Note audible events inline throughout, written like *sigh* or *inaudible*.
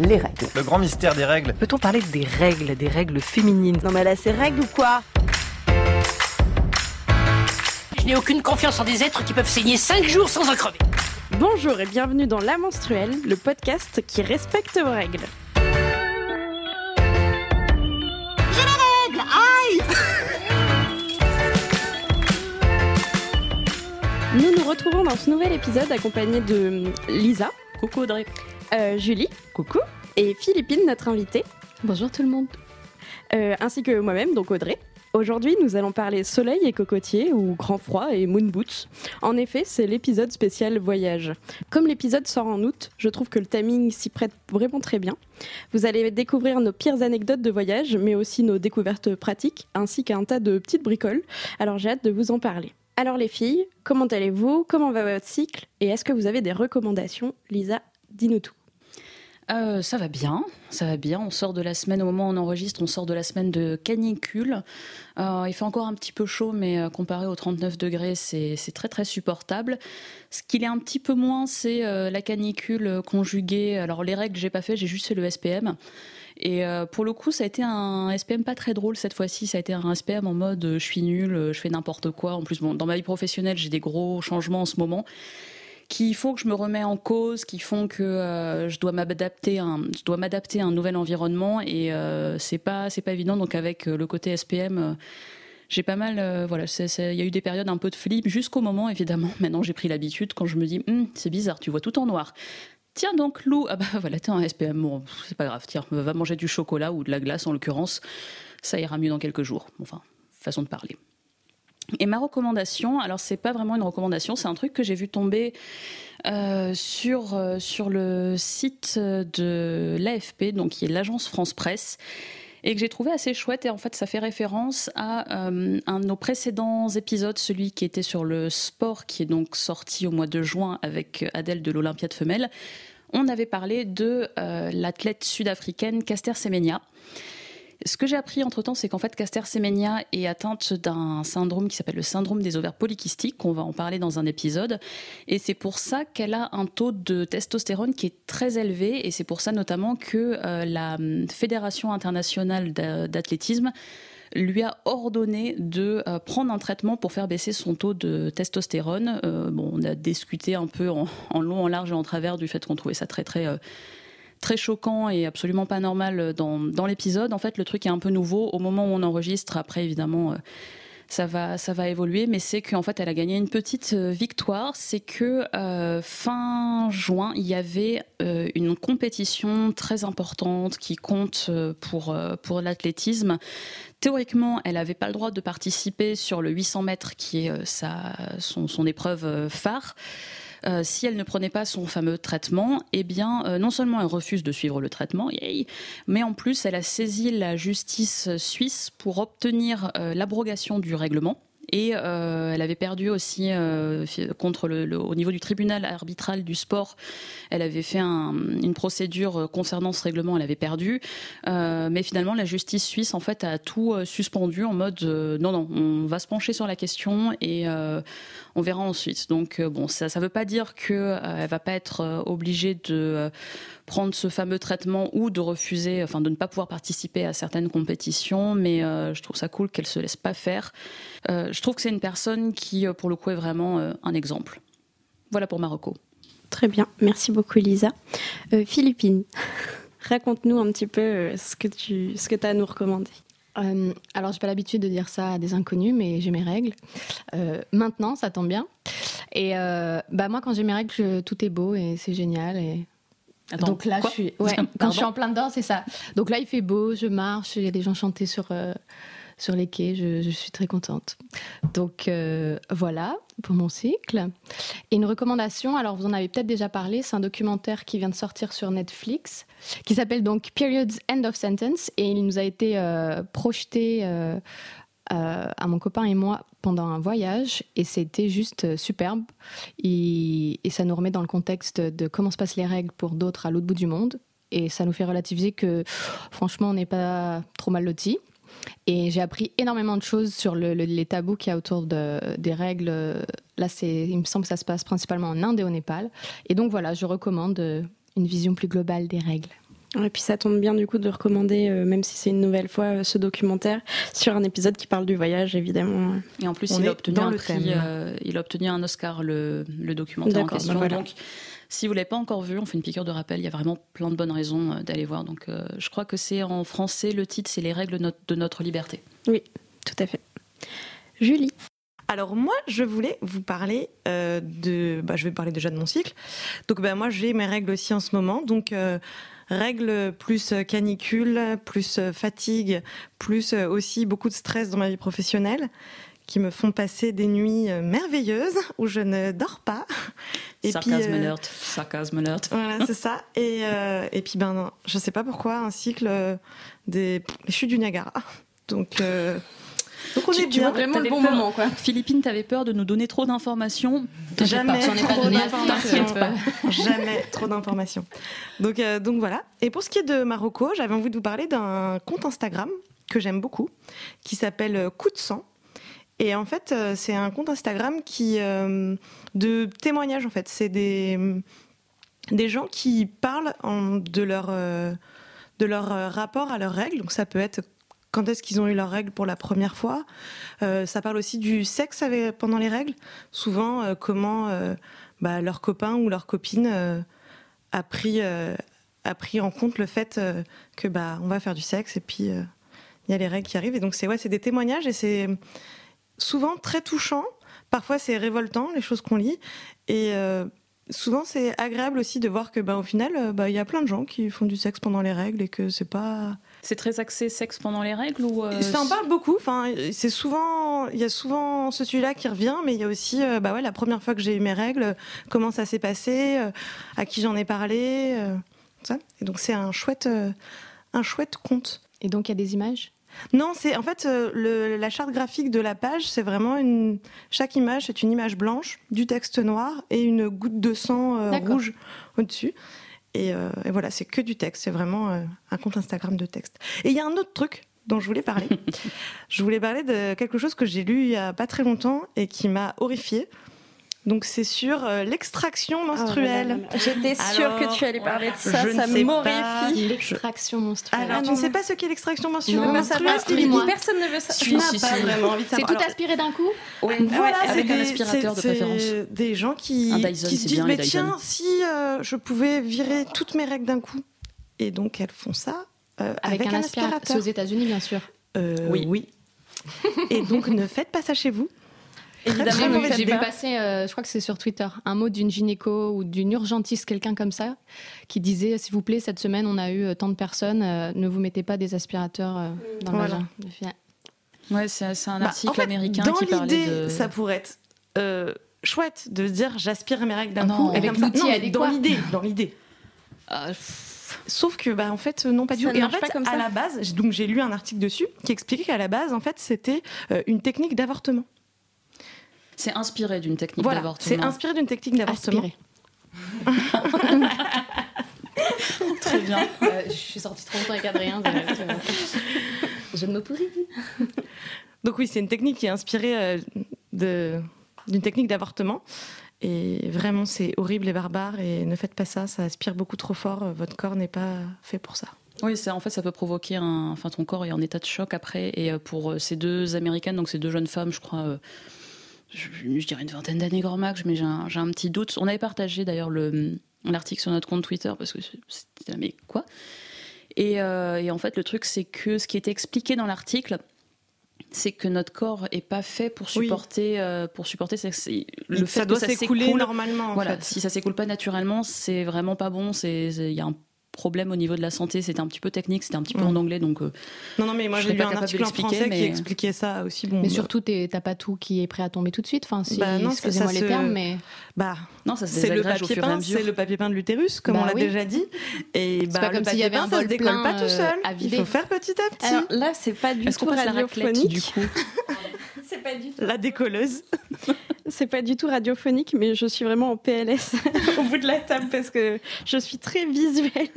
les règles. Le grand mystère des règles. Peut-on parler des règles, des règles féminines? Non mais là c'est règles ou quoi? Je n'ai aucune confiance en des êtres qui peuvent saigner 5 jours sans en crever. Bonjour et bienvenue dans La Menstruelle, le podcast qui respecte vos règles. Nous nous retrouvons dans ce nouvel épisode accompagné de Lisa, Coucou Audrey. Euh, Julie, coucou, et Philippine, notre invitée, Bonjour tout le monde. euh, ainsi que moi-même, donc Audrey. Aujourd'hui, nous allons parler soleil et cocotier ou grand froid et moon boots. En effet, c'est l'épisode spécial voyage. Comme l'épisode sort en août, je trouve que le timing s'y prête vraiment très bien. Vous allez découvrir nos pires anecdotes de voyage, mais aussi nos découvertes pratiques, ainsi qu'un tas de petites bricoles. Alors j'ai hâte de vous en parler. Alors les filles, comment allez-vous? Comment va votre cycle? Et est-ce que vous avez des recommandations? Lisa, dis-nous tout. Euh, ça va bien, ça va bien. On sort de la semaine, au moment où on enregistre, on sort de la semaine de canicule. Euh, il fait encore un petit peu chaud, mais euh, comparé aux 39 degrés, c'est très très supportable. Ce qu'il est un petit peu moins, c'est la canicule conjuguée. Alors les règles, j'ai pas fait, j'ai juste fait le SPM. Et pour le coup, ça a été un SPM pas très drôle cette fois-ci. Ça a été un SPM en mode je suis nul, je fais n'importe quoi. En plus, dans ma vie professionnelle, j'ai des gros changements en ce moment qui font que je me remets en cause, qui font que euh, je dois m'adapter, à un, je dois m'adapter un nouvel environnement et euh, c'est pas c'est pas évident. Donc avec euh, le côté SPM, euh, j'ai pas mal, voilà, il y a eu des périodes un peu de flip jusqu'au moment évidemment. *laughs* Maintenant j'ai pris l'habitude quand je me dis Hum, c'est bizarre, tu vois tout en noir. Tiens donc Lou, ah bah voilà t'es un SPM, bon c'est pas grave, tiens va manger du chocolat ou de la glace en l'occurrence, ça ira mieux dans quelques jours. Enfin façon de parler. Et ma recommandation, alors c'est pas vraiment une recommandation, c'est un truc que j'ai vu tomber euh, sur, euh, sur le site de l'AFP, donc qui est l'agence France Presse, et que j'ai trouvé assez chouette. Et en fait, ça fait référence à euh, un de nos précédents épisodes, celui qui était sur le sport, qui est donc sorti au mois de juin avec Adèle de l'Olympiade femelle. On avait parlé de l'athlète sud-africaine Caster Semenya. Ce que j'ai appris entre temps, c'est qu'en fait, Caster Semenya est atteinte d'un syndrome qui s'appelle le syndrome des ovaires polykystiques. On va en parler dans un épisode. Et c'est pour ça qu'elle a un taux de testostérone qui est très élevé. Et c'est pour ça notamment que euh, la Fédération internationale d'a- d'athlétisme lui a ordonné de euh, prendre un traitement pour faire baisser son taux de testostérone. Euh, bon, on a discuté un peu en, long, en large et en travers du fait qu'on trouvait ça très très très choquant et absolument pas normal dans, dans l'épisode. En fait, le truc est un peu nouveau au moment où on enregistre. Après, évidemment, euh, ça va, ça va évoluer, mais c'est qu'en fait, elle a gagné une petite euh, victoire. C'est que euh, fin juin, il y avait une compétition très importante qui compte pour, pour l'athlétisme. Théoriquement, elle n'avait pas le droit de participer sur le 800 mètres, qui est sa, son, son épreuve phare. Euh, si elle ne prenait pas son fameux traitement, eh bien, euh, non seulement elle refuse de suivre le traitement, mais en plus, elle a saisi la justice suisse pour obtenir euh, l'abrogation du règlement. Et euh, elle avait perdu aussi euh, contre le, au niveau du tribunal arbitral du sport. Elle avait fait un- une procédure euh, concernant ce règlement. Elle avait perdu, mais finalement la justice suisse en fait a tout suspendu en mode non non, on va se pencher sur la question et on verra ensuite. Donc bon, ça ça veut pas dire que euh, elle va pas être obligée de prendre ce fameux traitement ou de refuser, enfin de ne pas pouvoir participer à certaines compétitions, mais euh, je trouve ça cool qu'elle se laisse pas faire. Euh, je trouve que c'est une personne qui, euh, pour le coup, est vraiment euh, un exemple. Voilà pour Marocco. Très bien, merci beaucoup Lisa. Euh, Philippine, *laughs* raconte-nous un petit peu ce que tu ce que as à nous recommander. Euh, alors, j'ai pas l'habitude de dire ça à des inconnus, mais j'ai mes règles. Euh, maintenant, ça tombe bien. Et euh, bah moi, quand j'ai mes règles, je- tout est beau et c'est génial. Et Attends, donc là, je suis, ouais, quand je suis en plein dedans, c'est ça. Donc là, il fait beau, je marche, il y a des gens chanter sur euh, sur les quais, je, je suis très contente. Donc euh, voilà pour mon cycle. Et une recommandation, alors vous en avez peut-être déjà parlé, c'est un documentaire qui vient de sortir sur Netflix, qui s'appelle donc Periods End of Sentence, et il nous a été euh, projeté à mon copain et moi pendant un voyage, et c'était juste euh, superbe. Et, ça nous remet dans le contexte de comment se passent les règles pour d'autres à l'autre bout du monde. Et ça nous fait relativiser que franchement, on n'est pas trop mal lotis. Et j'ai appris énormément de choses sur le- le- les tabous qu'il y a autour de, des règles. Là, il me semble que ça se passe principalement en Inde et au Népal. Et donc voilà, je recommande euh, une vision plus globale des règles. Et puis ça tombe bien du coup de recommander, euh, même si c'est une nouvelle fois, euh, ce documentaire sur un épisode qui parle du voyage, évidemment. Et en plus, On il a, obtenu dans un le prix, euh, il a obtenu un Oscar, le, le documentaire en D'accord, question. ben voilà. Donc, si vous ne l'avez pas encore vu, on fait une piqûre de rappel. Il y a vraiment plein de bonnes raisons euh, d'aller voir. Donc, euh, je crois que c'est en français, le titre, c'est Les règles no- de notre liberté. Oui, tout à fait. Julie. Alors moi, je voulais vous parler euh, de... Bah, je vais parler déjà de mon cycle. Donc bah, moi, j'ai mes règles aussi en ce moment. Donc euh, règles plus canicule, plus fatigue, plus aussi beaucoup de stress dans ma vie professionnelle qui me font passer des nuits merveilleuses où je ne dors pas. sarcasme euh, alert, sarcasme alert. Voilà, c'est ça. Et, euh, et puis, ben, je sais pas pourquoi, un cycle euh, des les chutes du Niagara. Donc, euh, donc on Tu- est tu bien. vois, Vraiment le bon peur. moment, quoi. Philippine, t'avais peur de nous donner trop d'informations. Jamais. pas Trop d'informations. Jamais trop d'informations. Donc, euh, donc voilà. Et pour ce qui est de Marocco, j'avais envie de vous parler d'un compte Instagram que j'aime beaucoup, qui s'appelle euh, Coup de sang. Et en fait, euh, c'est un compte Instagram qui euh, de témoignages. En fait, c'est des des gens qui parlent en- de leur euh, de leur rapport à leurs règles. Donc ça peut être quand est-ce qu'ils ont eu leurs règles pour la première fois. Euh, ça parle aussi du sexe pendant les règles. Souvent, euh, comment euh, bah, leur copain ou leur copine a pris a pris en compte le fait que bah on va faire du sexe et puis il y a les règles qui arrivent. Et donc c'est ouais, des témoignages et c'est souvent très touchant. Parfois c'est révoltant les choses qu'on lit et souvent c'est agréable aussi de voir que bah, au final bah, il y a plein de gens qui font du sexe pendant les règles et que c'est pas C'est très axé sexe pendant les règles ou euh, ça en parle beaucoup. Enfin, c'est souvent, il y a souvent ce sujet-là qui revient, mais il y a aussi, euh, bah ouais, la première fois que j'ai eu mes règles, comment ça s'est passé, euh, à qui j'en ai parlé, euh, ça. Et donc c'est un chouette, euh, un chouette conte. Et donc, il y a des images? Non, c'est en fait euh, le- la charte graphique de la page, c'est vraiment une. Chaque image, c'est une image blanche, du texte noir et une goutte de sang euh, rouge au-dessus. Et, euh, et voilà, c'est que du texte. C'est vraiment euh, un compte Instagram de texte. Et il y a un autre truc dont je voulais parler. *laughs* je voulais parler de quelque chose que j'ai lu il y a pas très longtemps et qui m'a horrifiée. Donc c'est sur euh, l'extraction menstruelle. J'étais sûre Alors, que tu allais parler de ça, je ne ça sais m'horrifie. L'extraction menstruelle. Alors, Ah, tu ne sais pas ce qu'est l'extraction menstruelle Non, mais dis-moi. personne ne veut ça. Tu n'as si, pas si. vraiment envie de C'est savoir. tout Alors, aspiré d'un coup Voilà, c'est avec un des- aspirateur de c'est- préférence. c'est des gens qui, Un Dyson, qui c'est se disent bien, mais tiens, si euh, je pouvais virer toutes mes règles d'un coup. Et donc elles font ça euh, Avec, avec, un, aspirateur. C'est aux États-Unis, bien sûr. Oui. oui. *laughs* Et donc ne faites pas ça chez vous. Évidemment, J'ai vu pas. passer, euh, je crois que c'est sur Twitter, un mot d'une gynéco ou d'une urgentiste, quelqu'un comme ça, qui disait S'il vous plaît, cette semaine, on a eu euh, tant de personnes, euh, ne vous mettez pas des aspirateurs euh, dans Voilà. le vagin. J'ai fait, Ouais, c'est un Bah, article en fait, américain dans qui parlait l'idée, de. ça pourrait être euh, chouette de dire j'aspire mes règles d'un coup. et avec comme ça- non. Dans l'idée, dans l'idée. Ah, Sauf que, bah, en fait, non, pas du tout. Et en fait, comme à ça. la base, j'ai- donc j'ai lu un article dessus qui expliquait qu'à la base, en fait, c'était euh, une technique d'avortement. C'est inspiré d'une technique Voilà, d'avortement. c'est inspiré d'une technique d'avortement. *laughs* Très bien. Euh, je suis sortie trop longtemps avec Adrien. euh, je ne me pourris. Donc oui, c'est une technique qui est inspirée euh, de- d'une technique d'avortement. Et vraiment, c'est horrible et barbare. Et ne faites pas ça, ça aspire beaucoup trop fort. Votre corps n'est pas fait pour ça. Oui, c'est en fait ça peut provoquer un, enfin ton corps est en état de choc après. Et pour ces deux américaines, donc ces deux jeunes femmes, je crois, euh, je, je dirais une vingtaine d'années grand max, mais j'ai un, petit doute. On avait partagé d'ailleurs le l'article sur notre compte Twitter parce que c'était mais quoi? Et, euh, et en fait le truc c'est que ce qui était expliqué dans l'article c'est que notre corps est pas fait pour Oui. supporter euh, pour supporter ça, le fait ça doit que ça s'écouler s'écoule normalement. En voilà, fait. si ça s'écoule pas naturellement, c'est vraiment pas bon. C'est- il y a un problème au niveau de la santé. C'était un petit peu technique, c'était un petit peu Mm. en anglais, donc euh, Non, non, mais moi Je j'ai lu pas un article en français qui mais- expliquait ça aussi. Bon, Mais bah, surtout, t'as pas tout qui est prêt à tomber tout de suite. Enfin, si, Bah excusez-moi ça les se- termes, mais bah, non, ça c'est le papier peint, c'est le papier peint de l'utérus, comme Bah on l'a oui. déjà dit. Et bah, pas le comme s'il y papier avait peint, un ça se bol décolle plein, pas tout euh, seul. Il faut faire petit à petit. Là, c'est pas du tout radiophonique. du coup? *laughs* *laughs* C'est pas du tout. La décolleuse. *laughs* C'est pas du tout radiophonique, mais je suis vraiment en PLS *laughs* au bout de la table parce que je suis très visuelle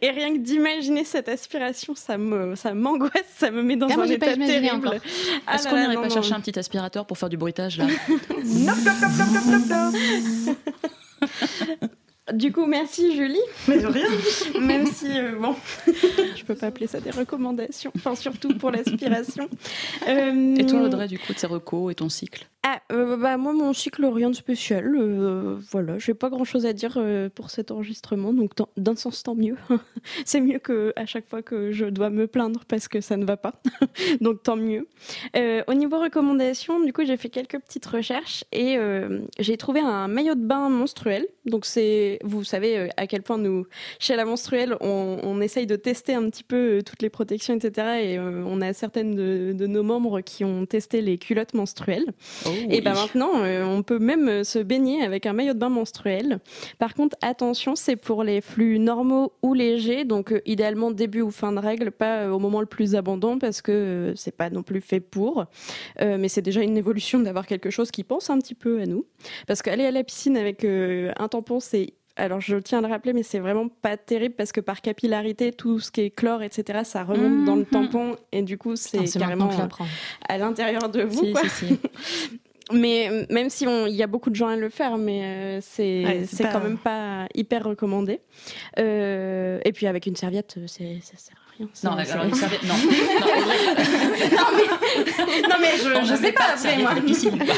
et rien que d'imaginer cette aspiration, ça me, ça m'angoisse, ça me met dans Ah, moi, un pas état terrible. Ah Est-ce là qu'on n'irait pas non. chercher un petit aspirateur pour faire du bruitage là Du coup, merci Julie. Mais de rien. *laughs* Même si, euh, bon, je peux pas appeler ça des recommandations. Enfin, surtout pour *laughs* l'aspiration. Euh, Et toi, Audrey, du coup, de tes recos et ton cycle? Ah, euh, bah, moi, mon cycle, rien de spécial. Euh, voilà, j'ai pas grand chose à dire euh, pour cet enregistrement. Donc, d'un sens, tant mieux. *laughs* C'est mieux que à chaque fois que je dois me plaindre parce que ça ne va pas. *laughs* donc, tant mieux. Euh, au niveau recommandations, du coup, j'ai fait quelques petites recherches et j'ai trouvé un maillot de bain menstruel. Donc, c'est, vous savez à quel point nous, chez la menstruelle, on, essaye de tester un petit peu toutes les protections, etc. Et on a certaines de nos membres qui ont testé les culottes menstruelles. Et ben maintenant, euh, on peut même euh, se baigner avec un maillot de bain menstruel. Par contre, attention, c'est pour les flux normaux ou légers, donc euh, idéalement début ou fin de règle, pas au moment le plus abondant parce que c'est pas non plus fait pour. Euh, mais c'est déjà une évolution d'avoir quelque chose qui pense un petit peu à nous. Parce qu'aller à la piscine avec euh, un tampon, c'est alors je tiens à le rappeler, mais c'est vraiment pas terrible parce que par capillarité, tout ce qui est chlore, etc., ça remonte dans le tampon et du coup c'est carrément euh, à l'intérieur de vous. Si, quoi. si, si. *laughs* Mais euh, même si on- il y a beaucoup de gens à le faire, mais euh, c'est Ouais, pas- quand même pas hyper recommandé. Euh, et puis avec une serviette, c'est ça sert à rien. Non, alors une serviette, non. *laughs* non Audrey, *laughs* non mais je, je sais pas de après moi.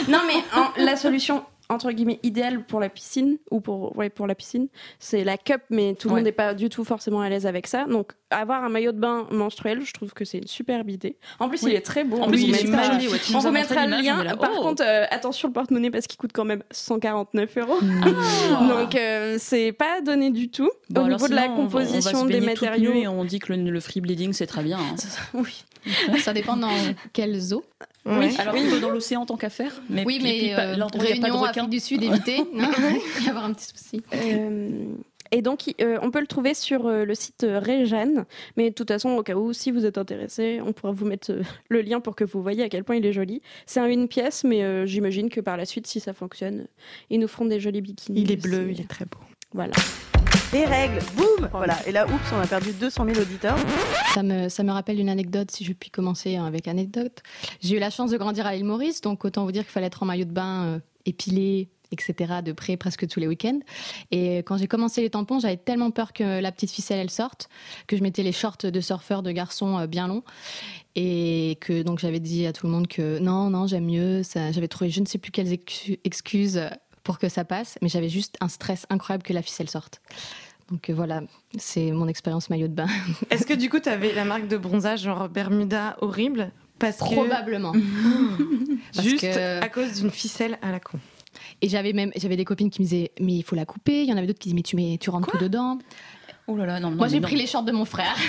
Non mais en- la solution entre guillemets idéale pour la piscine ou pour ouais pour la piscine, c'est la cup, mais tout le Ouais. monde n'est pas du tout forcément à l'aise avec ça. Donc avoir un maillot de bain menstruel, je trouve que c'est une superbe idée. En plus, Oui. il est très beau. En On plus, il est mettra- super joli. ouais. On vous mettra le lien. Par oh. contre, euh, attention le porte-monnaie parce qu'il coûte quand même 149 euros. Ah. *laughs* Donc euh, c'est pas donné du tout. Bon, Au niveau de la sinon, on va- on va composition des matériaux. Et on dit que le, le free bleeding, c'est très bien. hein. *laughs* Oui. Ça dépend dans quelles eaux. Ouais. Alors, plutôt dans l'océan, tant qu'à faire. Mais oui, mais puis pas- euh, il y a pas de Réunion, requins. Afrique du Sud, éviter. *laughs* Non, il va y avoir un petit souci. Euh, et donc, euh, on peut le trouver sur euh, le site euh, Réjeanne. Mais de toute façon, au cas où, si vous êtes intéressé, on pourra vous mettre euh, le lien pour que vous voyez à quel point il est joli. C'est un une pièce, mais euh, j'imagine que par la suite, si ça fonctionne, ils nous feront des jolis bikinis. Il est bleu, il est très beau. Voilà. *laughs* Les règles, boum Voilà, et là, oups, on a perdu 200 000 auditeurs. Ça me, ça me rappelle une anecdote, si je puis commencer avec anecdote. J'ai eu la chance de grandir à l'île Maurice, donc autant vous dire qu'il fallait être en maillot de bain, euh, épilé, etc., de près presque tous les week-ends. Et quand j'ai commencé les tampons, j'avais tellement peur que la petite ficelle, elle sorte, que je mettais les shorts de surfeur de garçon euh, bien longs. Et que donc j'avais dit à tout le monde que non, non, j'aime mieux. Ça, j'avais trouvé je ne sais plus quelles excu- excuses pour que ça passe, mais j'avais juste un stress incroyable que la ficelle sorte. Donc euh, voilà, c'est mon expérience maillot de bain. *laughs* Est-ce que du coup, tu avais la marque de bronzage genre Bermuda horrible? Parce que Probablement. *laughs* Parce juste que- à cause d'une ficelle à la con. Et j'avais même j'avais des copines qui me disaient mais il faut la couper. Il y en avait d'autres qui disaient mais tu mets tu rentres tout dedans. Oh là là, non, non, Moi j'ai pris les shorts de mon frère. *laughs*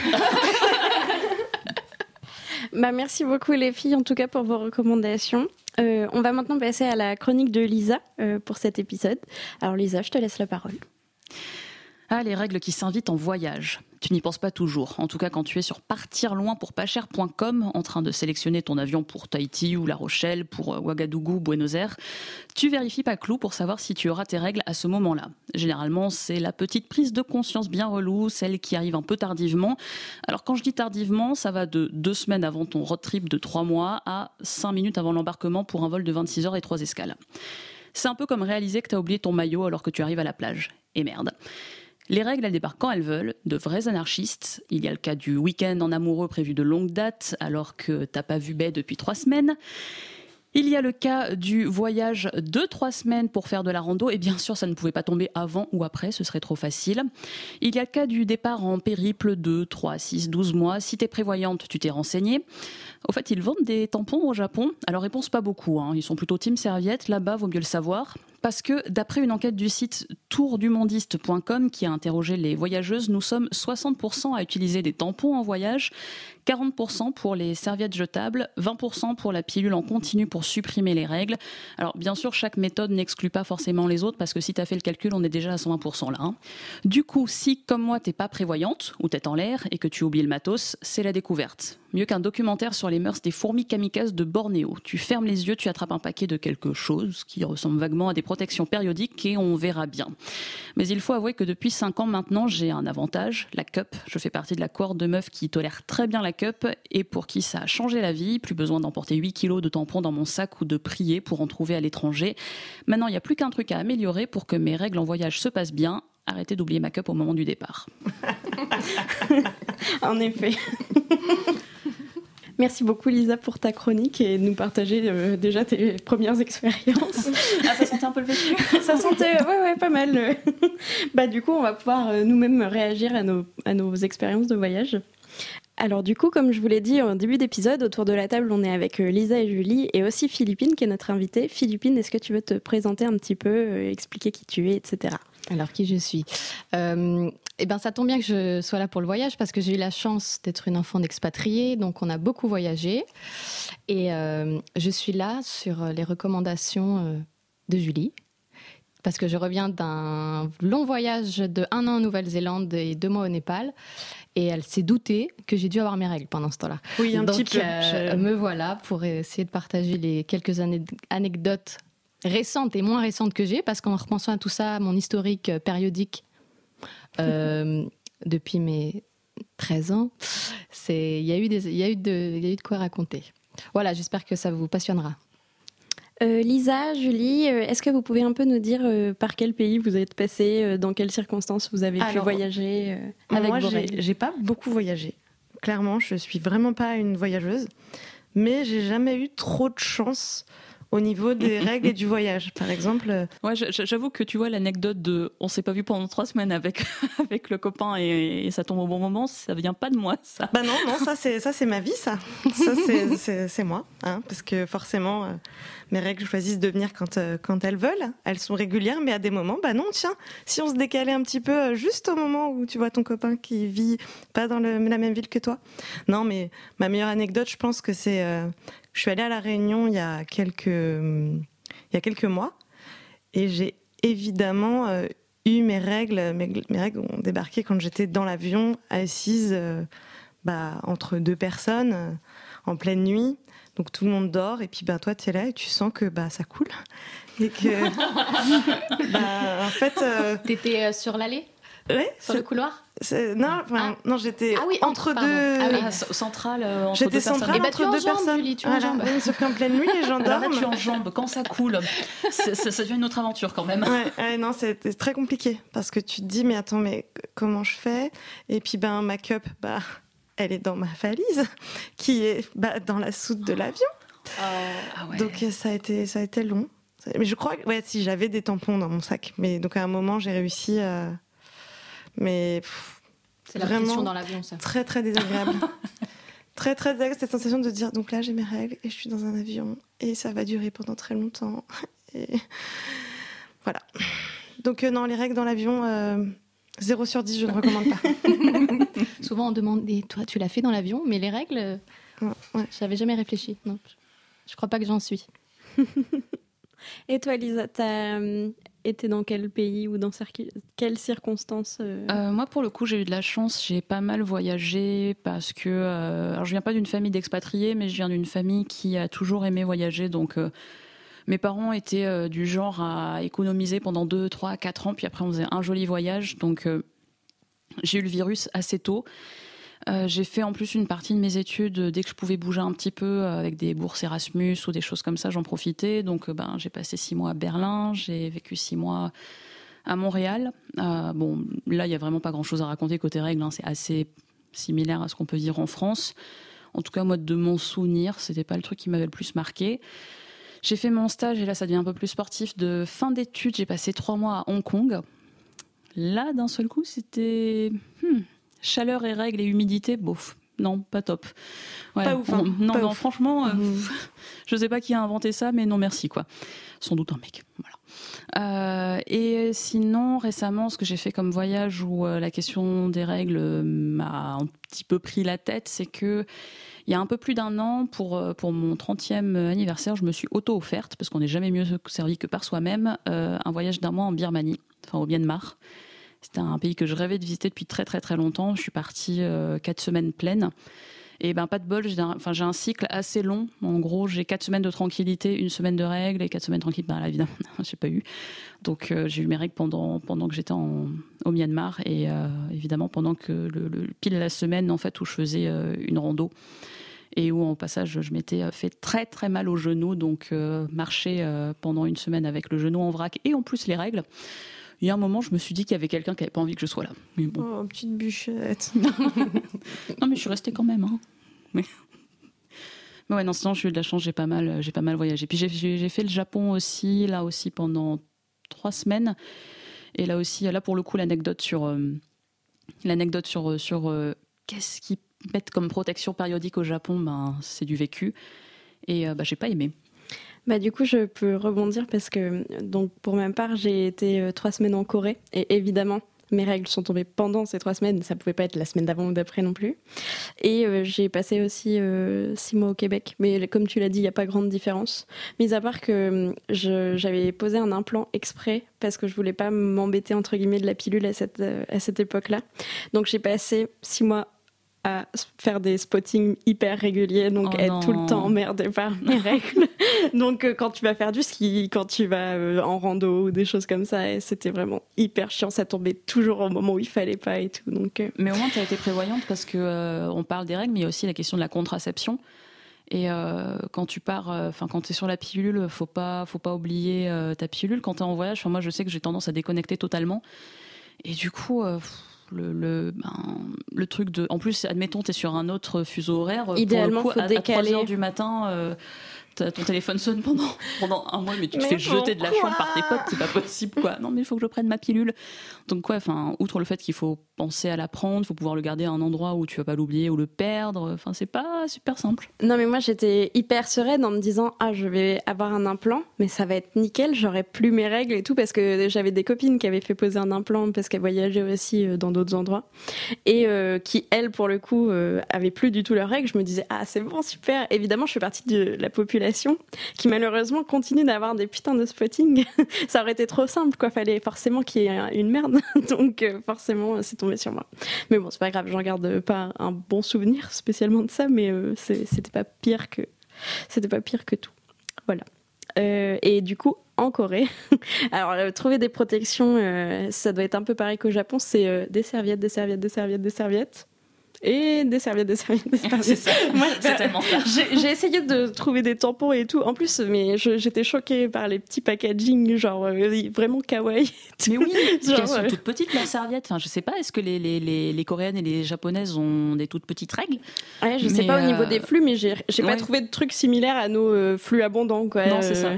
Bah, merci beaucoup les filles, en tout cas pour vos recommandations. Euh, on va maintenant passer à la chronique de Lisa euh, pour cet épisode. Alors Lisa, je te laisse la parole. Ah, les règles qui s'invitent en voyage. Tu n'y penses pas toujours. En tout cas, quand tu es sur partirloinpourpascher.com en train de sélectionner ton avion pour Tahiti ou La Rochelle, pour euh, Ouagadougou, Buenos Aires, tu vérifies pas clou pour savoir si tu auras tes règles à ce moment-là. Généralement, c'est la petite prise de conscience bien relou, celle qui arrive un peu tardivement. Alors, quand je dis tardivement, ça va de deux semaines avant ton road trip de trois mois à cinq minutes avant l'embarquement pour un vol de 26 heures et trois escales. C'est un peu comme réaliser que tu as oublié ton maillot alors que tu arrives à la plage. Et merde. Les règles, elles débarquent quand elles veulent, de vrais anarchistes. Il y a le cas du week-end en amoureux prévu de longue date, alors que t'as pas vu baie depuis trois semaines. Il y a le cas du voyage de trois semaines pour faire de la rando, et bien sûr, ça ne pouvait pas tomber avant ou après, ce serait trop facile. Il y a le cas du départ en périple de 3, 6, 12 mois. Si t'es prévoyante, tu t'es renseignée. Au fait, ils vendent des tampons au Japon. Alors, réponse pas beaucoup. hein. Ils sont plutôt team serviette. Là-bas, vaut mieux le savoir. Parce que, d'après une enquête du site tourdumondiste.com qui a interrogé les voyageuses, nous sommes 60% à utiliser des tampons en voyage, 40% pour les serviettes jetables, 20% pour la pilule en continu pour supprimer les règles. Alors, bien sûr, chaque méthode n'exclut pas forcément les autres parce que si tu as fait le calcul, on est déjà à 120% là. hein. Du coup, si, comme moi, t'es pas prévoyante ou tête en l'air et que tu oublies le matos, c'est la découverte. Mieux qu'un documentaire sur les mœurs des fourmis kamikazes de Bornéo. Tu fermes les yeux, tu attrapes un paquet de quelque chose qui ressemble vaguement à des protections périodiques et on verra bien. Mais il faut avouer que depuis 5 ans maintenant, j'ai un avantage, la cup. Je fais partie de la cohorte de meufs qui tolèrent très bien la cup et pour qui ça a changé la vie. Plus besoin d'emporter 8 kilos de tampons dans mon sac ou de prier pour en trouver à l'étranger. Maintenant, il n'y a plus qu'un truc à améliorer pour que mes règles en voyage se passent bien, arrêter d'oublier ma cup au moment du départ. *laughs* en effet. Merci beaucoup Lisa pour ta chronique et de nous partager euh, déjà tes premières expériences. ah, ça sentait un peu le vécu *laughs* Ça sentait, ouais, ouais, pas mal. *laughs* bah, du coup, on va pouvoir euh, nous-mêmes réagir à nos, à nos expériences de voyage. Alors du coup, comme je vous l'ai dit en début d'épisode, autour de la table, on est avec euh, Lisa et Julie et aussi Philippine qui est notre invitée. Philippine, est-ce que tu veux te présenter un petit peu, expliquer qui tu es, etc. Alors qui je suis euh, Eh bien, ça tombe bien que je sois là pour le voyage parce que j'ai eu la chance d'être une enfant d'expatrié, donc on a beaucoup voyagé. Et euh, je suis là sur les recommandations euh, de Julie. Parce que je reviens d'un long voyage de un an en Nouvelle-Zélande et deux mois au Népal. Et elle s'est doutée que j'ai dû avoir mes règles pendant ce temps-là. Oui, un Donc, petit peu. euh, me voilà pour essayer de partager les quelques ane- anecdotes récentes et moins récentes que j'ai, parce qu'en repensant à tout ça, mon historique euh, périodique euh, *laughs* depuis mes 13 ans, c'est il y a eu des y a eu de il y a eu de quoi raconter. Voilà, j'espère que ça vous passionnera. Euh, Lisa, Julie, euh, est-ce que vous pouvez un peu nous dire euh, par quel pays vous êtes passé, euh, dans quelles circonstances vous avez pu voyager euh, avec Moi, j'ai pas beaucoup voyagé. Clairement, je suis vraiment pas une voyageuse. Mais j'ai jamais eu trop de chance au niveau des règles et du voyage. Par exemple, Ouais, j'avoue que tu vois l'anecdote de on s'est pas vu pendant trois semaines avec, *laughs* avec le copain et, et ça tombe au bon moment, ça vient pas de moi, ça. bah non, non, ça c'est ça c'est ma vie, ça. Ça *laughs* c'est- moi, hein, parce que forcément, euh, mes règles choisissent de venir quand euh, quand elles veulent. Elles sont régulières, mais à des moments, bah non, tiens, si on se décalait un petit peu euh, juste au moment où tu vois ton copain qui vit pas dans le- la même ville que toi. Non, mais ma meilleure anecdote, je pense que c'est, je suis allée à la Réunion il y a quelques il y a quelques mois, et j'ai évidemment euh, eu mes règles. Mes, mes règles ont débarqué quand j'étais dans l'avion, assise euh, bah, entre deux personnes, euh, en pleine nuit. Donc tout le monde dort, et puis ben, toi, tu es là et tu sens que bah, ça coule. Et que. *laughs* bah, en fait. T'étais sur l'allée, ouais, sur le couloir non, enfin, non j'étais Ah oui, entre entre, deux. Ah oui. Ah, centrale euh, entre J'étais deux personnes. centrale entre tu deux enjambes, personnes. Julie, tu Voilà. enjambes. *laughs* Oui, Sauf qu'en pleine nuit, les gens Alors là, dorment. tu en jambes, quand ça coule, ça, ça devient une autre aventure quand même. Ouais, ouais, non, c'était très compliqué parce que tu te dis, mais attends, mais comment je fais? Et puis, ben, ma cup, bah, elle est dans ma valise, qui est bah, dans la soute de l'avion. Ah ouais. Donc, euh, ça a été, ça a été long. Mais je crois que, ouais, si j'avais des tampons dans mon sac, mais donc à un moment, j'ai réussi. à- Mais C'est la Vraiment. pression dans l'avion, ça. très, très désagréable. *laughs* très, très désagréable cette sensation de dire, donc là, j'ai mes règles et je suis dans un avion et ça va durer pendant très longtemps. *laughs* Et voilà. Donc, euh, non, les règles dans l'avion, euh, 0 sur 10, je ne recommande pas. *laughs* Souvent, on demande, et toi, tu l'as fait dans l'avion, mais les règles, euh, Ouais, ouais. j'avais jamais réfléchi. Non, je- je crois pas que j'en suis. Et toi, Lisa, été dans quel pays ou dans quelles circonstances euh, Euh, moi, pour le coup, j'ai eu de la chance. J'ai pas mal voyagé parce que. euh, alors, je viens pas d'une famille d'expatriés, mais je viens d'une famille qui a toujours aimé voyager. Donc, euh, mes parents étaient du genre à économiser pendant 2, 3, 4 ans. Puis après, on faisait un joli voyage. Donc, j'ai eu le virus assez tôt. Euh, j'ai fait en plus une partie de mes études euh, dès que je pouvais bouger un petit peu euh, avec des bourses Erasmus ou des choses comme ça, j'en profitais. Donc, ben, j'ai passé six mois à Berlin, j'ai vécu six mois à Montréal. Bon, là, il y a vraiment pas grand-chose à raconter côté règles. hein. C'est assez similaire à ce qu'on peut dire en France. En tout cas, moi, de mon souvenir, c'était pas le truc qui m'avait le plus marqué. J'ai fait mon stage, et là, ça devient un peu plus sportif, de fin d'études. J'ai passé trois mois à Hong Kong. Là, d'un seul coup, c'était hmm, chaleur et règles et humidité. Bof, non, pas top. Ouais, Pas ouf, hein. on- non, Pas non, ouf. franchement, euh, Mhm. *laughs* je sais pas qui a inventé ça, mais non, merci, quoi. Sans doute un mec. Voilà. Euh, et sinon, récemment, ce que j'ai fait comme voyage où euh, la question des règles euh, m'a un petit peu pris la tête, c'est que il y a un peu plus d'un an, pour, pour mon 30e anniversaire, je me suis auto-offerte, parce qu'on n'est jamais mieux servi que par soi-même, euh, un voyage d'un mois en Birmanie, enfin au Myanmar. C'était un pays que je rêvais de visiter depuis très très très longtemps. Je suis partie euh, quatre semaines pleines. Et ben pas de bol, j'ai un, enfin, j'ai un cycle assez long. En gros, j'ai quatre semaines de tranquillité, une semaine de règles et quatre semaines tranquilles. Ben là, évidemment, *laughs* j'ai pas eu. Donc euh, j'ai eu mes règles pendant, pendant que j'étais au Myanmar et euh, évidemment pendant que le, le- pile la semaine en fait où je faisais une rando et où en passage je m'étais fait très très mal au genou. Donc marcher pendant une semaine avec le genou en vrac et en plus les règles. Il y a un moment, je me suis dit qu'il y avait quelqu'un qui avait pas envie que je sois là. Mais bon. Oh, petite bûchette. *laughs* non, mais je suis restée quand même. Hein. Mais... *laughs* mais ouais, non, sinon, j'ai eu de la chance, j'ai pas mal, j'ai pas mal voyagé. Puis j'ai- fait le Japon aussi, là aussi pendant trois semaines. Et là aussi, là pour le coup, l'anecdote sur euh, l'anecdote sur euh, sur euh, qu'est-ce qu'ils mettent comme protection périodique au Japon, ben c'est du vécu. Et euh, bah, j'ai pas aimé. Bah du coup, je peux rebondir parce que donc pour ma part, j'ai été euh, trois semaines en Corée et évidemment. Mes règles sont tombées pendant ces trois semaines, ça pouvait pas être la semaine d'avant ou d'après non plus. Et euh, j'ai passé aussi euh, six mois au Québec, mais comme tu l'as dit, il n'y a pas grande différence. Mis à part que je- j'avais posé un implant exprès parce que je voulais pas m'embêter entre guillemets de la pilule à cette, à cette époque-là. Donc j'ai passé six mois à faire des spottings hyper réguliers, donc Oh être tout le temps emmerdée par *laughs* mes règles. donc euh, quand tu vas faire du ski, quand tu vas euh, en rando ou des choses comme ça, et c'était vraiment hyper chiant. Ça tombait toujours au moment où il fallait pas et tout. Donc euh, Mais au moins, tu as été prévoyante parce que euh, on parle des règles, mais il y a aussi la question de la contraception. Et quand tu pars, enfin quand tu es sur la pilule, faut pas, faut pas oublier ta pilule. Quand tu es en voyage, moi je sais que j'ai tendance à déconnecter totalement. Et du coup, pff, le, le, ben, le truc de. En plus, admettons, tu es sur un autre fuseau horaire. pour le Idéalement, coup, faut à, à décaler. 3 heures du matin. euh, ton téléphone sonne pendant, pendant un mois, mais tu te Mais fais jeter de la chambre par tes potes, c'est pas possible quoi. Non, mais il faut que je prenne ma pilule. Donc, quoi, enfin, outre le fait qu'il faut penser à la prendre, il faut pouvoir le garder à un endroit où tu vas pas l'oublier ou le perdre, enfin, c'est pas super simple. non, mais moi j'étais hyper sereine en me disant ah je vais avoir un implant, mais ça va être nickel, j'aurai plus mes règles et tout parce que j'avais des copines qui avaient fait poser un implant parce qu'elles voyageaient aussi euh, dans d'autres endroits et euh, qui elles pour le coup euh, avaient plus du tout leurs règles. Je me disais ah c'est bon super. Évidemment je fais partie de la population qui malheureusement continue d'avoir des putains de spotting. *laughs* ça aurait été trop simple quoi, fallait forcément qu'il y ait une merde. *laughs* Donc euh, forcément c'est tombé sur moi. Mais bon c'est pas grave, j'en garde pas un bon souvenir spécialement de ça, mais euh, c'était pas pire que c'était pas pire que tout. Voilà. Euh, et du coup, en Corée, *laughs* alors euh, trouver des protections, euh, ça doit être un peu pareil qu'au Japon, c'est euh, des serviettes, des serviettes, des serviettes, des serviettes. Et des serviettes, des serviettes, des serviettes. c'est ça, Moi, c'est tellement ça. J'ai essayé de trouver des tampons et tout. En plus, mais j'étais choquée par les petits packaging, genre euh, vraiment kawaii. Mais oui, *laughs* Genre, elles sont ouais. toutes petites leurs serviettes. Enfin, je sais pas, est-ce que les, les, les, les coréennes et les japonaises ont des toutes petites règles? Ouais, je sais Mais, pas au niveau euh, des flux, mais j'ai j'ai pas ouais. trouvé de trucs similaires à nos euh, flux abondants, quoi. Non, c'est ça.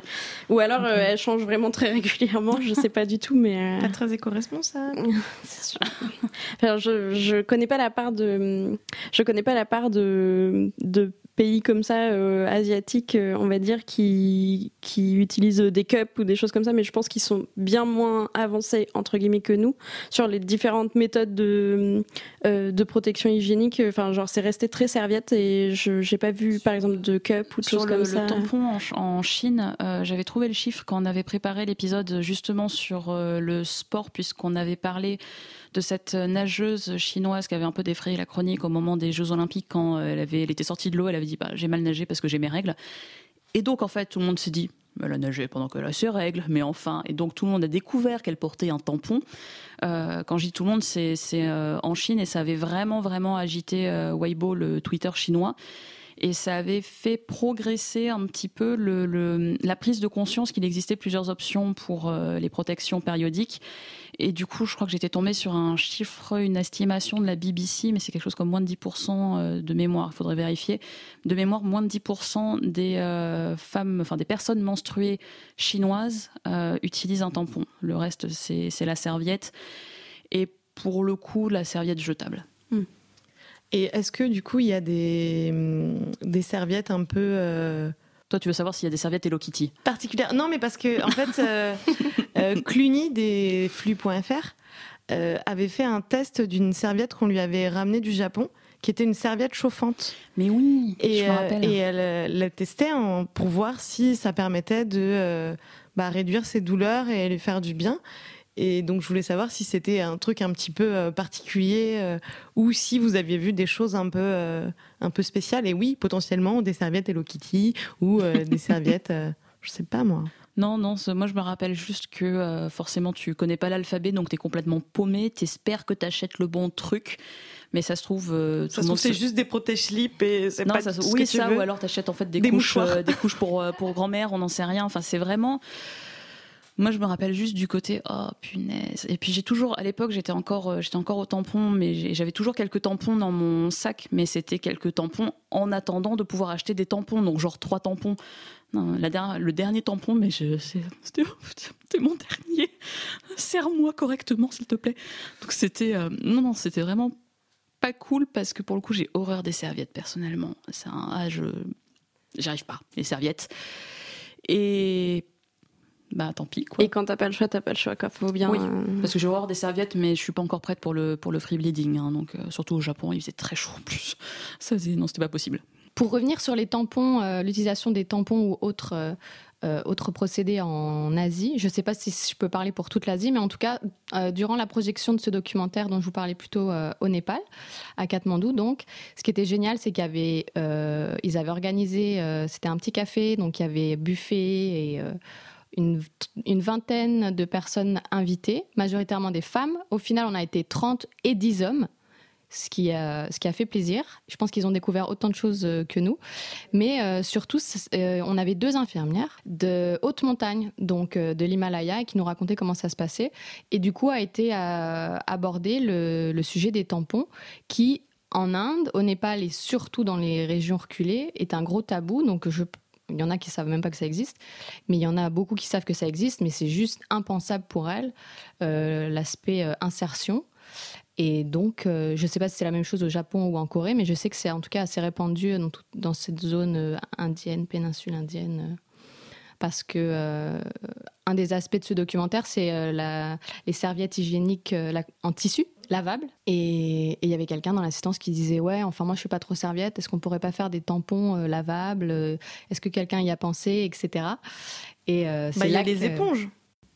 Ou alors euh, elles changent vraiment très régulièrement. Je sais pas du tout, mais. euh, Pas très éco-responsable. *laughs* c'est sûr. Je, je connais pas la part de je connais pas la part de, de pays comme ça euh, asiatiques euh, on va dire qui qui utilisent des cups ou des choses comme ça mais je pense qu'ils sont bien moins avancés entre guillemets que nous sur les différentes méthodes de euh, de protection hygiénique. Enfin genre c'est resté très serviette et je j'ai pas vu par exemple de cup ou de choses le, comme le ça. tampon en, Ch- en Chine, euh, j'avais trouvé le chiffre quand on avait préparé l'épisode justement sur euh, le sport, puisqu'on avait parlé de cette nageuse chinoise qui avait un peu défrayé la chronique au moment des Jeux Olympiques quand euh, elle, avait, elle était sortie de l'eau, elle avait dit bah, j'ai mal nagé parce que j'ai mes règles. Et donc en fait tout le monde s'est dit elle a nagé pendant qu'elle a ses règles, mais enfin. Et donc tout le monde a découvert qu'elle portait un tampon. Euh, quand je dis tout le monde, c'est euh, en Chine et ça avait vraiment, vraiment agité euh, Weibo, le Twitter chinois. Et ça avait fait progresser un petit peu la prise de conscience qu'il existait plusieurs options pour euh, les protections périodiques. Et du coup, je crois que j'étais tombée sur un chiffre, une estimation de la BBC, mais c'est quelque chose comme moins de 10% euh, de mémoire, il faudrait vérifier. De mémoire, moins de 10% des euh, femmes, enfin des personnes menstruées chinoises utilisent un tampon. Le reste, c'est la serviette. Et pour le coup, la serviette jetable. Et est-ce que du coup il y a des, des serviettes un peu euh, Toi, tu veux savoir s'il y a des serviettes Hello Kitty? particulières? Non, mais parce que en fait, euh, euh, Cluny des flux.fr avait fait un test d'une serviette qu'on lui avait ramenée du Japon, qui était une serviette chauffante. Mais oui, Et, je me rappelle. et elle l'a testé en- pour voir si ça permettait de bah, réduire ses douleurs et lui faire du bien. Et donc je voulais savoir si c'était un truc un petit peu euh, particulier euh, ou si vous aviez vu des choses un peu euh, un peu spéciales. Et oui, potentiellement des serviettes Hello Kitty ou euh, des *laughs* serviettes, euh, je sais pas moi. Non, non, moi je me rappelle juste que euh, forcément tu connais pas l'alphabet, donc t'es complètement paumé, t'espères que t'achètes le bon truc, mais ça se trouve. euh, tout Ça se trouve c'est se- juste des protège-slips et c'est Non, pas ça tout ce oui, que tu ça, veux. ou alors t'achètes en fait des, Des couches, euh, des couches pour, pour grand-mère, on n'en sait rien. Enfin, c'est vraiment. Moi, je me rappelle juste du côté oh punaise. Et puis j'ai toujours, à l'époque, j'étais encore, euh, j'étais encore au tampon, mais j'avais toujours quelques tampons dans mon sac, mais c'était quelques tampons en attendant de pouvoir acheter des tampons, donc genre trois tampons. Non, le dernier tampon, mais c'était mon dernier. Serre-moi correctement, s'il te plaît. Donc c'était, euh, non, non, c'était vraiment pas cool parce que pour le coup, j'ai horreur des serviettes personnellement. C'est un, ah, je, j'arrive pas les serviettes. Et bah tant pis quoi. Et quand t'as pas le choix, t'as pas le choix. Quoi. Faut bien. Oui. euh, Parce que j'ai horreur des serviettes, mais je suis pas encore prête pour le, pour le free bleeding. hein. donc, euh, surtout au Japon, il faisait très chaud en plus. Ça, non, c'était pas possible. Pour revenir sur les tampons, euh, l'utilisation des tampons ou autres, autres procédés en Asie, je ne sais pas si je peux parler pour toute l'Asie, mais en tout cas, euh, durant la projection de ce documentaire dont je vous parlais plutôt euh, au Népal, à Katmandou, donc, ce qui était génial, c'est qu'ils avaient, euh, ils avaient organisé, euh, c'était un petit café, donc il y avait buffet et euh, une, vingtaine de personnes invitées, majoritairement des femmes. Au final, on a été 30 et 10 hommes ce qui, a, ce qui a fait plaisir. Je pense qu'ils ont découvert autant de choses euh, que nous. Mais euh, surtout, euh, on avait deux infirmières de haute montagne, donc euh, de l'Himalaya, qui nous racontaient comment ça se passait. Et du coup, a été euh, abordé le, le sujet des tampons, qui, en Inde, au Népal et surtout dans les régions reculées, est un gros tabou. Donc, je, il y en a qui savent même pas que ça existe, mais il y en a beaucoup qui savent que ça existe, mais c'est juste impensable pour elles, euh, l'aspect euh, insertion. Et donc, euh, je ne sais pas si c'est la même chose au Japon ou en Corée, mais je sais que c'est en tout cas assez répandu dans, cette zone indienne, péninsule indienne. Parce que euh, un des aspects de ce documentaire, c'est euh, les serviettes hygiéniques euh, la- en tissu lavables. Et il y avait quelqu'un dans l'assistance qui disait Ouais, enfin, moi, je suis pas trop serviette. Est-ce qu'on pourrait pas faire des tampons euh, lavables? Est-ce que quelqu'un y a pensé? Etc. Et euh, c'est Bah, il y a là les que- éponges.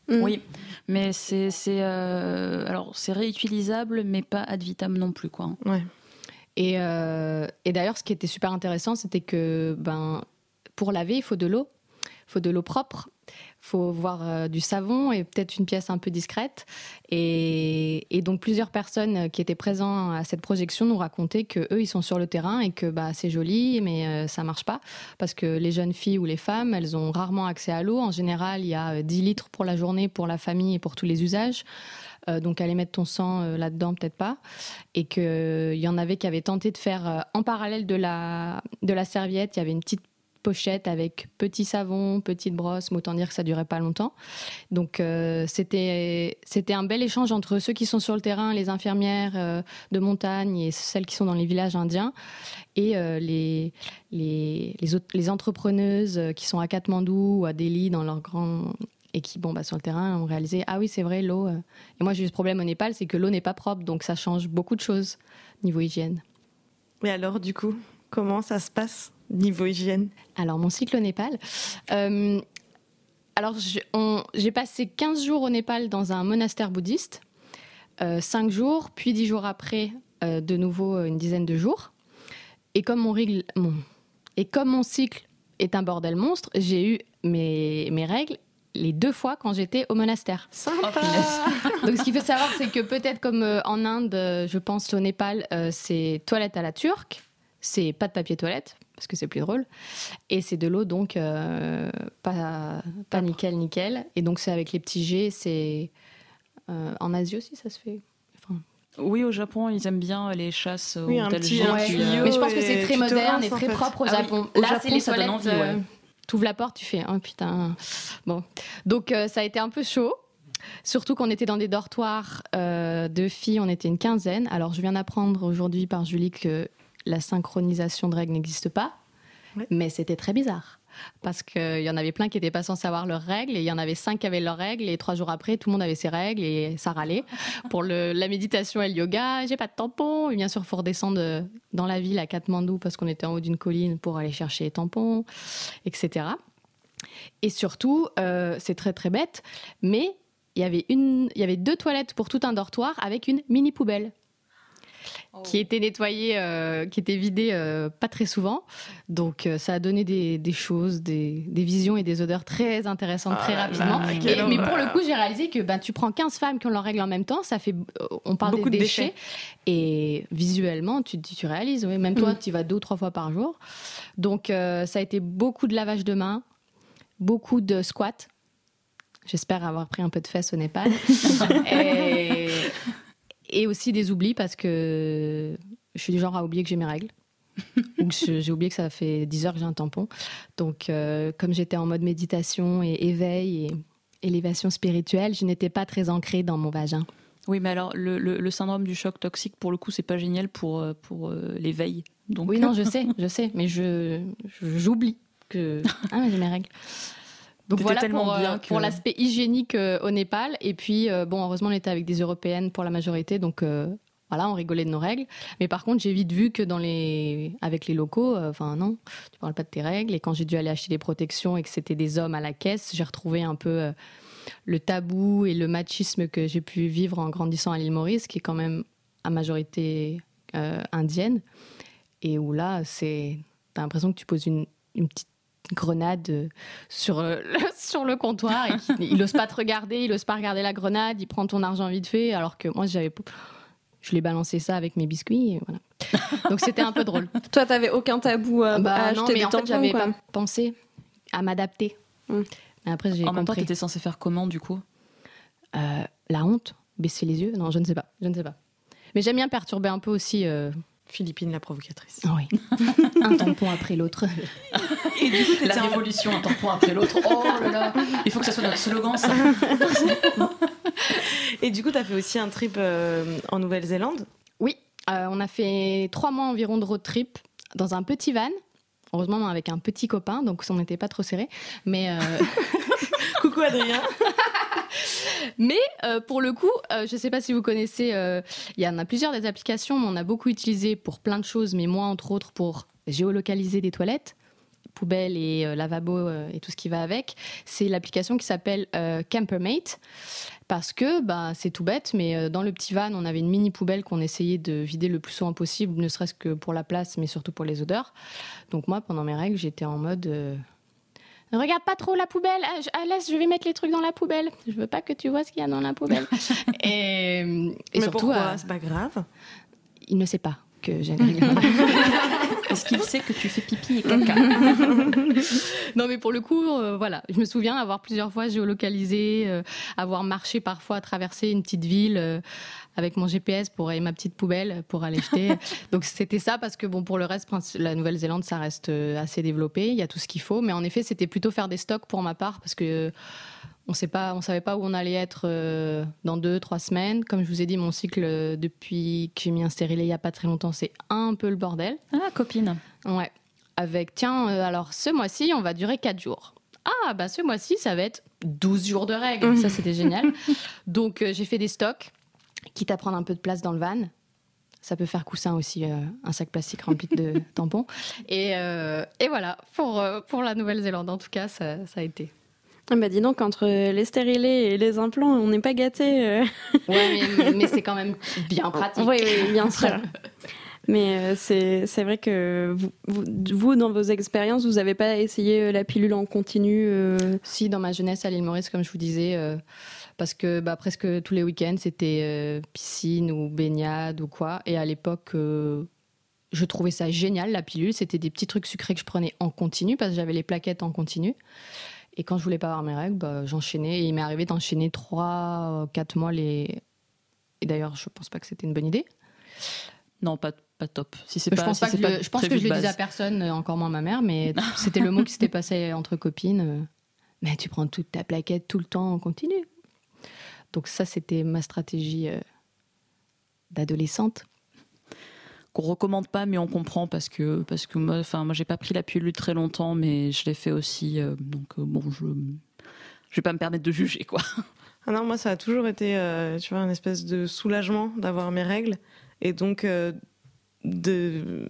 Mm. Oui, mais c'est c'est euh, alors c'est réutilisable, mais pas ad vitam non plus quoi. Ouais. Et, euh, et d'ailleurs, ce qui était super intéressant, c'était que ben, pour laver, il faut de l'eau. Il faut de l'eau propre. Il faut voir euh, du savon et peut-être une pièce un peu discrète. Et, donc, plusieurs personnes euh, qui étaient présentes à cette projection nous racontaient que eux, ils sont sur le terrain et que bah, c'est joli, mais euh, ça marche pas. Parce que les jeunes filles ou les femmes, elles ont rarement accès à l'eau. En général, il y a euh, 10 litres pour la journée, pour la famille et pour tous les usages. Euh, donc, aller mettre ton sang euh, là-dedans, peut-être pas et qu'il y en avait qui avaient tenté de faire euh, en parallèle de la, de la serviette, il y avait une petite pochette avec petit savon, petite brosse, mais autant dire que ça durait pas longtemps. Donc euh, c'était un bel échange entre ceux qui sont sur le terrain, les infirmières euh, de montagne et celles qui sont dans les villages indiens et euh, les les les, autres- les entrepreneuses qui sont à Katmandou ou à Delhi dans leur grand et qui bon bah sur le terrain ont réalisé ah oui c'est vrai l'eau et moi j'ai eu ce problème au Népal c'est que l'eau n'est pas propre donc ça change beaucoup de choses niveau hygiène. Mais alors, du coup, comment ça se passe? Niveau hygiène Alors, mon cycle au Népal. euh, alors, j'ai passé 15 jours au Népal dans un monastère bouddhiste, 5 jours, puis 10 jours après, euh, de nouveau euh, une dizaine de jours. Et comme mon, règle- mon- et comme mon cycle est un bordel monstre, j'ai eu mes, mes règles les deux fois quand j'étais au monastère. Sympa *laughs* Donc, ce qu'il faut savoir, c'est que peut-être comme euh, en Inde, euh, je pense au Népal, euh, c'est toilette à la turque, c'est pas de papier toilette, parce que c'est plus drôle, et c'est de l'eau, donc euh, pas, pas nickel, nickel. Et donc, c'est avec les petits jets, c'est. euh, en Asie aussi, ça se fait? Enfin, Oui, au Japon, ils aiment bien les chasses Oui, au un petit- jet, tuyau. Mais je pense que c'est très tu moderne rinces, et très fait. propre au Ah oui, Japon. au Là, Japon, c'est les ça toilettes. ouais. euh, T'ouvres la porte, tu fais oh putain. Bon, donc euh, ça a été un peu chaud. Surtout qu'on était dans des dortoirs euh, de filles, on était une quinzaine. Alors je viens d'apprendre aujourd'hui par Julie que la synchronisation de règles n'existe pas, mais c'était très bizarre. Parce qu'il y en avait plein qui n'étaient pas censés avoir leurs règles, et il y en avait cinq qui avaient leurs règles, et trois jours après, tout le monde avait ses règles, et ça râlait. *laughs* Pour le- la méditation et le yoga, j'ai pas de tampon. Et bien sûr, il faut redescendre euh, dans la ville à Katmandou, parce qu'on était en haut d'une colline pour aller chercher les tampons, etc. Et surtout, euh, c'est très très bête, mais il y avait une, il y avait deux toilettes pour tout un dortoir avec une mini poubelle qui était nettoyée, euh, qui était vidée euh, pas très souvent. Donc euh, ça a donné des, des choses, des, des visions et des odeurs très intéressantes très Ah rapidement. là, Et- quelle mais pour le coup, j'ai réalisé que ben, tu prends 15 femmes qui ont leurs règles en même temps, ça fait, on parle Beaucoup des de déchets. déchets. Et visuellement, tu, tu réalises, oui, même toi, tu y vas deux ou trois fois par jour. Donc, ça a été beaucoup de lavage de mains, beaucoup de squats. j'espère avoir pris un peu de fesses au Népal. *laughs* et, et aussi des oublis parce que je suis du genre à oublier que j'ai mes règles. *laughs* J'ai oublié que ça fait 10 heures que j'ai un tampon. Donc, euh, comme j'étais en mode méditation et éveil et élévation spirituelle, je n'étais pas très ancrée dans mon vagin. Oui, mais alors le, le- le syndrome du choc toxique, pour le coup, c'est pas génial pour, euh, pour euh, l'éveil. Donc, Oui, non, je *laughs* sais, je sais, mais je j'oublie que *laughs* ah, j'ai mes règles. Donc voilà pour, euh, bien que- pour l'aspect hygiénique euh, au Népal. Et puis, euh, bon, heureusement, on était avec des Européennes pour la majorité, donc voilà, on rigolait de nos règles. Mais par contre, j'ai vite vu que dans les, avec les locaux, euh, enfin non, tu parles pas de tes règles. Et quand j'ai dû aller acheter des protections et que c'était des hommes à la caisse, j'ai retrouvé un peu euh, le tabou et le machisme que j'ai pu vivre en grandissant à l'île Maurice, qui est quand même à majorité euh, indienne. Et où là, c'est, t'as l'impression que tu poses une, une petite grenade euh, sur, euh, *laughs* sur le comptoir et il n'ose pas te regarder, il n'ose pas regarder la grenade, il prend ton argent vite fait, alors que moi, j'avais, je l'ai balancé ça avec mes biscuits. Et voilà. Donc c'était un peu drôle. *laughs* Toi, t'avais aucun tabou à, Bah, à non, acheter mais des en fait, tampons, j'avais quoi. pas pensé à m'adapter. Mm. Mais après, j'ai en même temps, compris. t'étais censé faire comment du coup? Euh, la honte, baisser les yeux, non, je ne sais pas, je ne sais pas. Mais j'aime bien perturber un peu aussi. euh, Philippine la provocatrice. Oui. *laughs* un tampon après l'autre. Et du coup, la révolution, un tampon après l'autre. Oh là là Il faut que ça soit notre slogan, ça. *laughs* Et du coup, tu as fait aussi un trip euh, en Nouvelle-Zélande? Oui, euh, on a fait trois mois environ de road trip dans un petit van. Heureusement, avec un petit copain, donc on n'était pas trop serré. Mais, euh, *laughs* Coucou Adrien. *laughs* mais euh, pour le coup, euh, je ne sais pas si vous connaissez, euh, il y en a plusieurs des applications, mais on a beaucoup utilisé pour plein de choses, mais moi, entre autres, pour géolocaliser des toilettes poubelles et euh, lavabo euh, et tout ce qui va avec, c'est l'application qui s'appelle euh, Campermate. Parce que bah, c'est tout bête, mais dans le petit van, on avait une mini poubelle qu'on essayait de vider le plus souvent possible, ne serait-ce que pour la place, mais surtout pour les odeurs. Donc moi, pendant mes règles, j'étais en mode... euh, ne regarde pas trop la poubelle, ah, je, laisse, je vais mettre les trucs dans la poubelle. Je veux pas que tu vois ce qu'il y a dans la poubelle. *laughs* et, et Mais surtout, pourquoi? euh, C'est pas grave? il ne sait pas que j'ai. *laughs* Est-ce qu'il sait que tu fais pipi et caca *laughs* Non, mais pour le coup, euh, voilà. Je me souviens avoir plusieurs fois géolocalisé, euh, avoir marché parfois, traversé une petite ville euh, avec mon GPS pour et ma petite poubelle pour aller jeter. *laughs* Donc c'était ça parce que bon, pour le reste, la Nouvelle-Zélande, ça reste assez développé. Il y a tout ce qu'il faut, mais en effet, c'était plutôt faire des stocks pour ma part parce que on sait pas, on savait pas où on allait être euh, dans deux, trois semaines. Comme je vous ai dit, mon cycle euh, depuis que j'ai mis un stérilet il y a pas très longtemps, c'est un peu le bordel. Ah, copine. Ouais. Avec, tiens, euh, alors ce mois-ci, on va durer 4 jours. Ah, bah ce mois-ci, ça va être 12 jours de règles. Ça, c'était génial. *laughs* Donc, euh, j'ai fait des stocks, quitte à prendre un peu de place dans le van. Ça peut faire coussin aussi, euh, un sac plastique rempli de *laughs* tampons. Et, euh, et voilà, pour, euh, pour la Nouvelle-Zélande, en tout cas, ça, ça a été. Ah bah dis donc, entre les stérilés et les implants, on n'est pas gâtés. euh. Ouais, mais, mais c'est quand même bien *laughs* pratique. Oui, oui, bien sûr. Mais euh, c'est vrai que vous, vous, dans vos expériences, vous n'avez pas essayé euh, la pilule en continu euh, Si, dans ma jeunesse à l'île Maurice, comme je vous disais, euh, parce que bah, presque tous les week-ends, c'était euh, piscine ou baignade ou quoi. Et à l'époque, je trouvais ça génial, la pilule. C'était des petits trucs sucrés que je prenais en continu, parce que j'avais les plaquettes en continu. Et quand je voulais pas avoir mes règles, bah, j'enchaînais. Et il m'est arrivé d'enchaîner 3-4 mois les... Et d'ailleurs, je pense pas que c'était une bonne idée. Non, pas, pas top. Si c'est je pense, si pas que, pas je, je pense que je le disais à personne, euh, encore moins à ma mère, mais *laughs* c'était le mot qui s'était passé entre copines. euh, Mais tu prends toute ta plaquette tout le temps en continu. Donc ça, c'était ma stratégie euh, d'adolescente. Qu'on recommande pas, mais on comprend parce que parce que moi, enfin moi j'ai pas pris la pilule très longtemps, mais je l'ai fait aussi, euh, donc euh, bon je je vais pas me permettre de juger quoi. Ah non, moi, ça a toujours été, euh, tu vois, une espèce de soulagement d'avoir mes règles. Et donc, de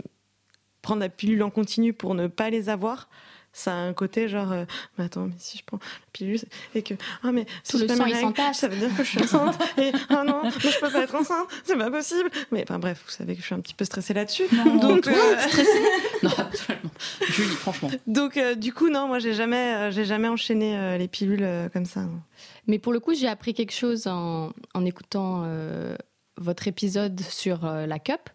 prendre la pilule en continu pour ne pas les avoir, ça a un côté genre, euh, mais attends, mais si je prends la pilule et que, ah, mais si Tout j'ai le sang, s'entasse. ça veut dire que je suis enceinte. et, ah non, mais je peux pas être enceinte, c'est pas possible. Mais enfin, bref, vous savez que je suis un petit peu stressée là-dessus. donc, euh, *laughs* non, absolument. Julie, franchement. donc euh, du coup, non, moi, j'ai jamais, euh, j'ai jamais enchaîné euh, les pilules euh, comme ça. non. Mais pour le coup, j'ai appris quelque chose en, en écoutant euh, votre épisode sur euh, la cup.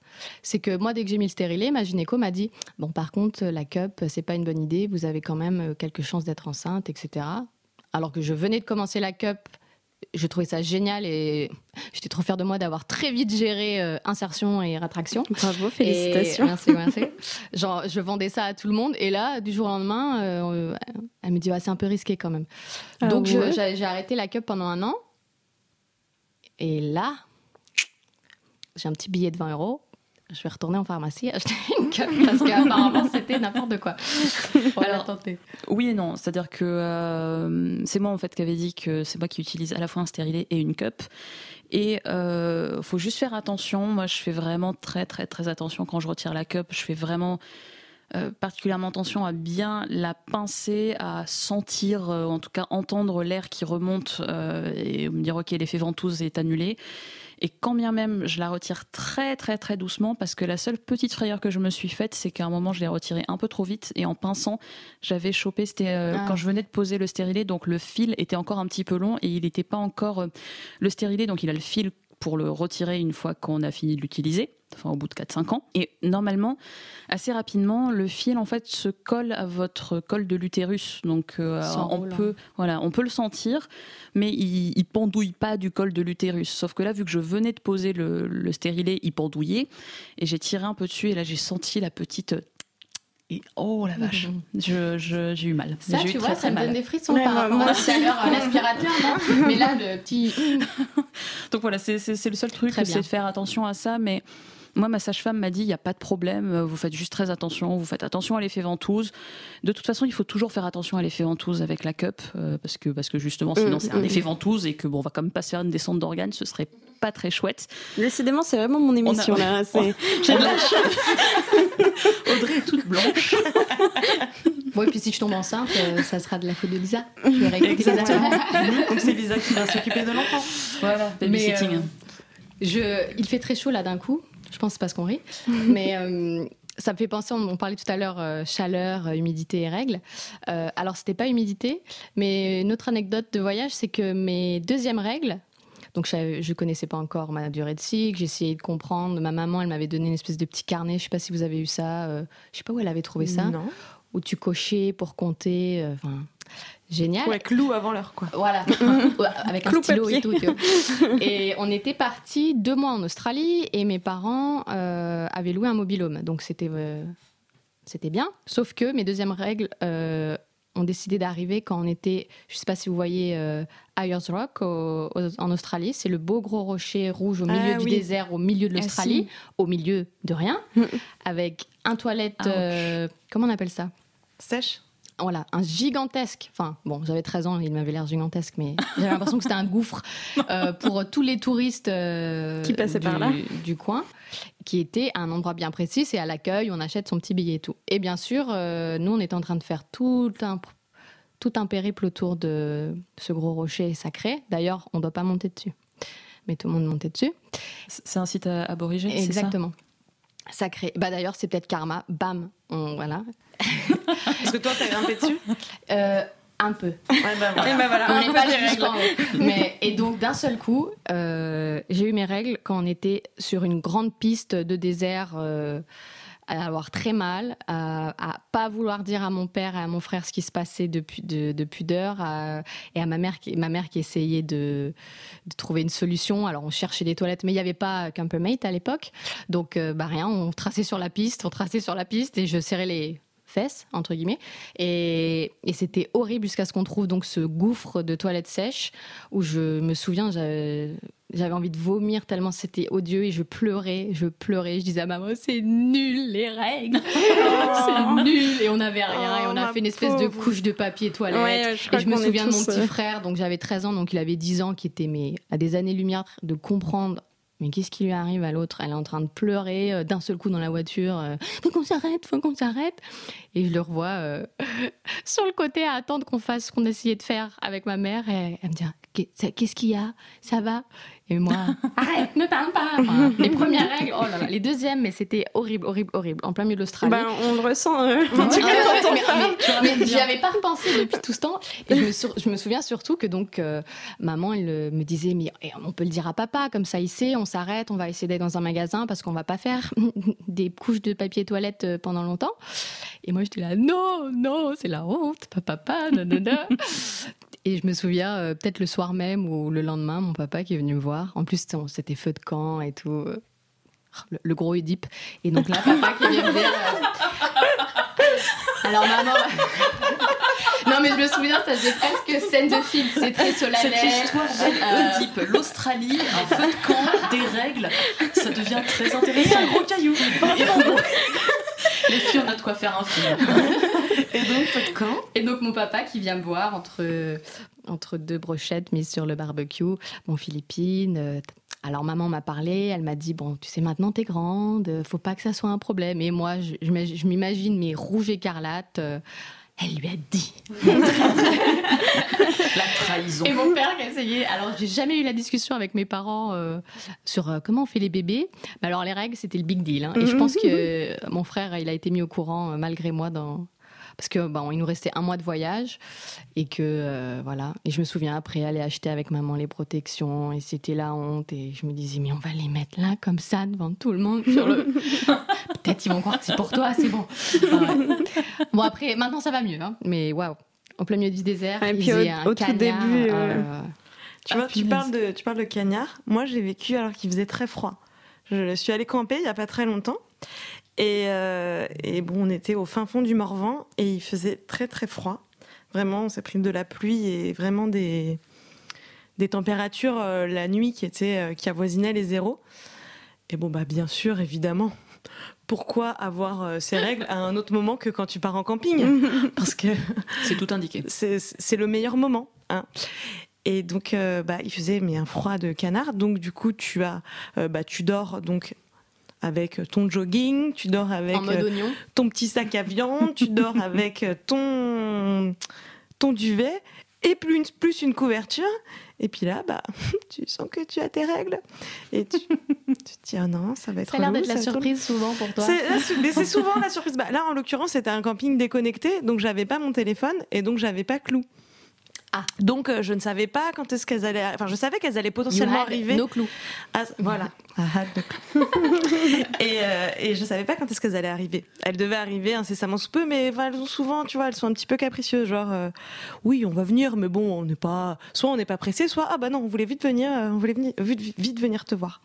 C'est que moi, dès que j'ai mis le stérilet, ma gynéco m'a dit Bon, par contre, la cup, c'est pas une bonne idée, vous avez quand même euh, quelques chances d'être enceinte, etc. alors que je venais de commencer la cup. Je trouvais ça génial et j'étais trop fière de moi d'avoir très vite géré euh, insertion et rétraction. Bravo, Et- félicitations. merci, merci. Genre, je vendais ça à tout le monde et là, du jour au lendemain, euh, elle me dit ouais, c'est un peu risqué quand même. Ah Donc ouais j'ai arrêté la cup pendant un an. Et là, j'ai un petit billet de 20 euros. Je vais retourner en pharmacie acheter une *laughs* cup parce qu'apparemment c'était n'importe quoi. *laughs* Alors, tenter. Oui et non, c'est-à-dire que euh, c'est moi en fait qui avait dit que c'est moi qui utilise à la fois un stérilet et une cup. Et euh, faut juste faire attention. Moi, je fais vraiment très très très attention quand je retire la cup. Je fais vraiment euh, particulièrement attention à bien la pincer, à sentir, euh, en tout cas entendre l'air qui remonte euh, et me dire ok l'effet ventouse est annulé. Et quand bien même je la retire très très très doucement, parce que la seule petite frayeur que je me suis faite, c'est qu'à un moment je l'ai retiré un peu trop vite et en pinçant, j'avais chopé, c'était Ah. quand je venais de poser le stérilet, donc le fil était encore un petit peu long et il n'était pas encore le stérilet, donc il a le fil pour le retirer une fois qu'on a fini de l'utiliser, enfin au bout de 4-5 ans. Et normalement, assez rapidement, le fil en fait se colle à votre col de l'utérus. Donc euh, on S'enroule, hein. peut, voilà, on peut le sentir, mais il, il pendouille pas du col de l'utérus. Sauf que là, vu que je venais de poser le, le stérilet, il pendouillait et j'ai tiré un peu dessus et là j'ai senti la petite et oh la vache, je- je- j'ai eu mal. Ça, J'ai tu très, vois, très ça me mal. donne des frissons Ouais, par rapport moi à l'heure, *laughs* l'aspirateur, non? Mais là, le petit. *laughs* Donc voilà, c'est c'est- c'est le seul truc, c'est de faire attention à ça. Mais moi, ma sage-femme m'a dit, il n'y a pas de problème, euh, vous faites juste très attention, vous faites attention à l'effet ventouse. De toute façon, il faut toujours faire attention à l'effet ventouse avec la cup, euh, parce, que, parce que justement, sinon Mm, c'est un mm, effet ventouse et que bon, on va quand même pas se faire une descente d'organes, ce serait pas très chouette. Décidément, c'est vraiment mon émission *laughs* a- là. c'est- J'ai de la *laughs* chance. Audrey est toute blanche. Bon, et puis si je tombe enceinte, euh, ça sera de la faute de Lisa. Je affaires. *laughs* Comme c'est Lisa qui va s'occuper de l'enfant. Voilà, babysitting. Mais, euh, Je, il fait très chaud là d'un coup. Je pense que c'est parce qu'on rit. *laughs* Mais euh, ça me fait penser, on, on parlait tout à l'heure euh, chaleur, euh, humidité et règles. Euh, alors c'était pas humidité, mais une autre anecdote de voyage, c'est que mes deuxièmes règles, donc je, je connaissais pas encore ma durée de cycle, j'essayais de comprendre. Ma maman, elle m'avait donné une espèce de petit carnet. Je sais pas si vous avez eu ça. je sais pas où elle avait trouvé ça. Non. Où tu cochais pour compter. Enfin, génial. Ouais, clou avant l'heure, quoi. Voilà, *laughs* avec un Clou stylo papier. et tout. tu vois. *laughs* Et on était partis deux mois en Australie et mes parents euh, avaient loué un mobilhome. Donc c'était euh, c'était bien. Sauf que mes deuxièmes règles euh, ont décidé d'arriver quand on était, je sais pas si vous voyez Ayers Rock au- au- en Australie. C'est le beau gros rocher rouge au milieu Ah du oui. désert, au milieu de Ah, l'Australie, au milieu de rien, *laughs* avec un toilette. Comment on appelle ça? Sèche. Voilà, un gigantesque. Enfin, bon, j'avais 13 ans, il m'avait l'air gigantesque, mais *laughs* j'avais l'impression que c'était un gouffre euh, pour tous les touristes euh, Qui passaient du, par là. du coin, qui était à un endroit bien précis. C'est à l'accueil, on achète son petit billet et tout. Et bien sûr, euh, nous, on était en train de faire tout un, tout un périple autour de ce gros rocher sacré. D'ailleurs, on ne doit pas monter dessus. Mais tout le monde montait dessus. C'est un site aborigène, c'est ça? Exactement. Sacré. Bah d'ailleurs, c'est peut-être karma. Bam. On, voilà. *laughs* Parce que toi, t'as grimpé dessus Euh, un peu. Ouais, bah voilà. Et ben voilà, On un n'est peu pas des règles. Mais, et donc, d'un seul coup, euh, j'ai eu mes règles quand on était sur une grande piste de désert, euh, à avoir très mal, à, à pas vouloir dire à mon père et à mon frère ce qui se passait depuis de, de pudeur, à- et à ma mère qui, ma mère qui essayait de, de trouver une solution. Alors, on cherchait des toilettes, mais il n'y avait pas Campermate à l'époque. Donc, euh, bah rien, on traçait sur la piste, on traçait sur la piste, et je serrais les fesses, entre guillemets. Et, et c'était horrible jusqu'à ce qu'on trouve donc ce gouffre de toilettes sèches où je me souviens, j'avais envie de vomir tellement c'était odieux et je pleurais, je pleurais. Je disais à maman, c'est nul les règles, *laughs* c'est nul. Et on n'avait rien et Oh, on a ma fait une espèce de couche de papier toilette. Ouais, je et je me souviens de mon petit frère, donc j'avais 13 ans, donc il avait 10 ans, qui était mais, à des années-lumière de comprendre. Mais qu'est-ce qui lui arrive à l'autre? Elle est en train de pleurer euh, d'un seul coup dans la voiture. euh, faut qu'on s'arrête, faut qu'on s'arrête. Et je le revois euh, *laughs* sur le côté à attendre qu'on fasse ce qu'on essayait de faire avec ma mère. Et elle me dit Qu'est-ce qu'il y a? Ça va? Et moi, *laughs* arrête, ne parle pas. Enfin, *laughs* les premières règles, oh là là, les deuxièmes, mais c'était horrible, horrible, horrible. En plein milieu de l'Australie. Ben, on le ressent. euh, en tout cas, ouais, quand on mais- parle. mais- mais j'y avais pas repensé depuis tout ce temps. Et je me, sur- je me souviens surtout que donc euh, maman, elle euh, me disait mais eh, on peut le dire à papa comme ça il sait, on s'arrête, on va essayer d'aller dans un magasin parce qu'on va pas faire des couches de papier toilette pendant longtemps. Et moi j'étais là non non c'est la honte, papa papa non non non. *laughs* Et je me souviens, euh, peut-être le soir même ou le lendemain, mon papa qui est venu me voir. En plus, c'était- feu de camp et tout. euh, Le, le gros Oedipe. Et donc là, papa qui vient me dire. euh, Alors, maman. *laughs* non, mais je me souviens, ça faisait presque scène de film. C'est très solennel. Cette histoire Euh, Oedipe, l'Australie, un feu de camp, des règles, ça devient très intéressant. un gros caillou. Les filles, on a de quoi faire un film. Et donc, Et mon papa qui vient me voir entre, entre deux brochettes mises sur le barbecue, bon Philippine. euh, alors maman m'a parlé, elle m'a dit bon tu sais maintenant t'es grande, faut pas que ça soit un problème. Et moi je, je m'imagine- je m'imagine mes rouges écarlates. euh, elle lui a dit. *laughs* La trahison. Et mon père qui a essayé. Alors, j'ai jamais eu la discussion avec mes parents euh, sur euh, comment on fait les bébés. Mais alors, les règles, c'était le big deal. hein. Et je pense que euh, mon frère, il a été mis au courant euh, malgré moi dans. Parce que bon, il nous restait un mois de voyage et que euh, voilà. Et je me souviens après aller acheter avec maman les protections et c'était la honte et je me disais mais on va les mettre là comme ça devant tout le monde le. *laughs* Peut-être ils vont croire que c'est pour toi, c'est bon. Ouais. Bon après maintenant ça va mieux hein. Mais waouh. En plein milieu du désert, Et puis au- un au tout début, euh, euh, Tu Ah, vois, tu parles, de, tu parles de cagnard. Moi, j'ai vécu alors qu'il faisait très froid. Je suis allée camper il n'y a pas très longtemps. Et, euh, et bon, on était au fin fond du Morvan et il faisait très très froid. Vraiment, on s'est pris de la pluie et vraiment des, des températures euh, la nuit qui, étaient, euh, qui avoisinaient les zéros. Et bon, bah, bien sûr, évidemment. Pourquoi avoir ces règles à un autre moment que quand tu pars en camping? *laughs* Parce que C'est tout indiqué. c'est le meilleur moment. Hein. Et donc, bah, il faisait mais un froid de canard. Donc, du coup, tu as, bah, tu dors donc avec ton jogging, tu dors avec euh, ton petit sac à viande, tu dors *laughs* avec euh, ton ton duvet et plus une, plus une couverture. Et puis là, bah, *laughs* tu sens que tu as tes règles. Et tu, tu te dis, ah non, ça va être Ça a l'air d'être la surprise souvent pour toi. C'est souvent la *laughs* surprise. Bah, là, en l'occurrence, c'était un camping déconnecté, donc j'avais pas mon téléphone et donc j'avais pas Clou. Ah. Donc euh, je ne savais pas quand est-ce qu'elles allaient. Enfin, je savais qu'elles allaient You potentiellement had arriver. No clous. à- voilà. *laughs* No clue. *laughs* et, euh, et je savais pas quand est-ce qu'elles allaient arriver. Elles devaient arriver incessamment sous peu, mais enfin, elles ont souvent, tu vois, elles sont un petit peu capricieuses. Genre, euh, oui, on va venir, mais bon, on n'est pas. Soit on n'est pas pressé, soit ah bah non, on voulait vite venir, euh, on voulait venir, vite, vite venir te voir.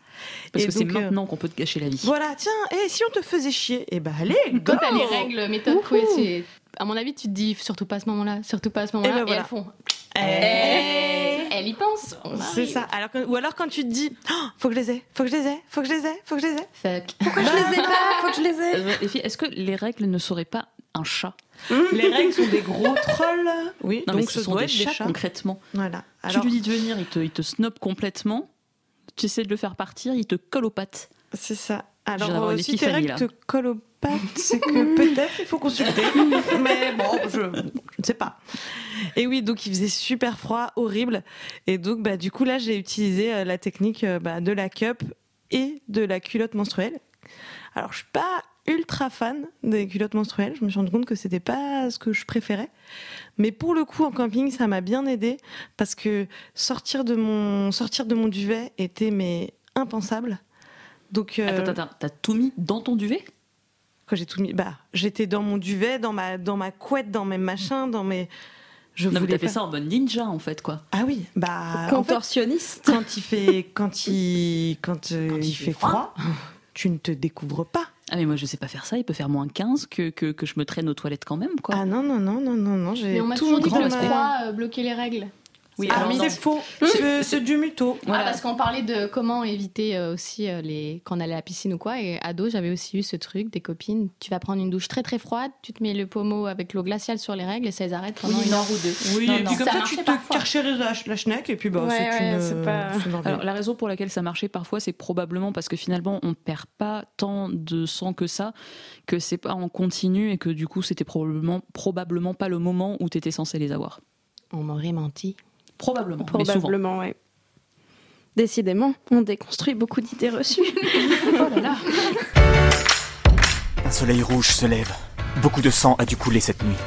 Parce Et que c'est euh, maintenant qu'on peut te gâcher la vie. Voilà, tiens, et si on te faisait chier, et bah allez, Quand go t'as les règles méthode Coué, c'est- à mon avis, tu te dis surtout pas à ce moment-là, surtout pas à ce moment-là, ben et, voilà. elles font. Elle y pense. C'est ça. Alors que- ou alors quand tu te dis, Oh, faut que je les ai, faut que je les ai, faut que je les ai, faut que je les ai. Fuck. Pourquoi je les ai pas? Faut que je les ai. Euh, les filles, est-ce que les règles ne seraient pas un chat? Les règles sont des gros trolls. Oui, Non, mais donc ce sont doit des être chats, concrètement. Voilà. Alors, Tu lui dis de venir, il te, il te snob complètement. Tu essaies de le faire partir, il te colle aux pattes. c'est ça. Alors, euh, si tes règles te collent pattes, c'est que *laughs* peut-être il faut consulter. *laughs* Mais bon, je, je ne sais pas. Et oui, donc il faisait super froid, horrible. Et donc, bah, du coup, là, j'ai utilisé euh, la technique euh, bah, de la cup et de la culotte menstruelle. Alors, je suis pas ultra fan des culottes menstruelles. Je me suis rendu compte que c'était pas ce que je préférais. Mais pour le coup, en camping, ça m'a bien aidé parce que sortir de mon, sortir de mon duvet était mais impensable. Donc, euh, Attends, attends, t'as tout mis dans ton duvet? quand j'ai tout mis, bah, j'étais dans mon duvet, dans ma, dans ma couette, dans mes machins, dans mes. Je Non, mais t'as fait ça en mode ninja, en fait, quoi. Ah oui, bah. en fait, Contorsionniste. quand il fait, quand il, quand, euh, Quand il, il fait fait froid, tu ne te découvres pas. Ah, mais moi, je sais pas faire ça. Il peut faire moins 15 que, que, que je me traîne aux toilettes quand même, quoi. Ah non non non non non non, j'ai Mais on m'a toujours dit que le froid euh, bloquait les règles. Oui, Ah c'est faux, c'est du mytho. Voilà. Ah, parce qu'on parlait de comment éviter euh, aussi euh, les quand on allait à la piscine ou quoi. Et ado, j'avais aussi eu ce truc des copines. Tu vas prendre une douche très très froide, tu te mets le pommeau avec l'eau glaciale sur les règles et ça les arrête pendant Oui, une non. heure ou deux. Oui, Non, et non, puis comme ça tu te parfois. carchérais la, la schneck et puis bah Ouais, c'est ouais, une. pas-. Alors, la raison pour laquelle ça marchait parfois, c'est probablement parce que finalement, on perd pas tant de sang que ça, que c'est pas en continu et que du coup, c'était probablement, probablement pas le moment où t'étais censé les avoir. On m'aurait menti. Probablement. Probablement, ouais. Décidément, on déconstruit beaucoup d'idées reçues. *laughs* Un soleil rouge se lève. Beaucoup de sang a dû couler cette nuit.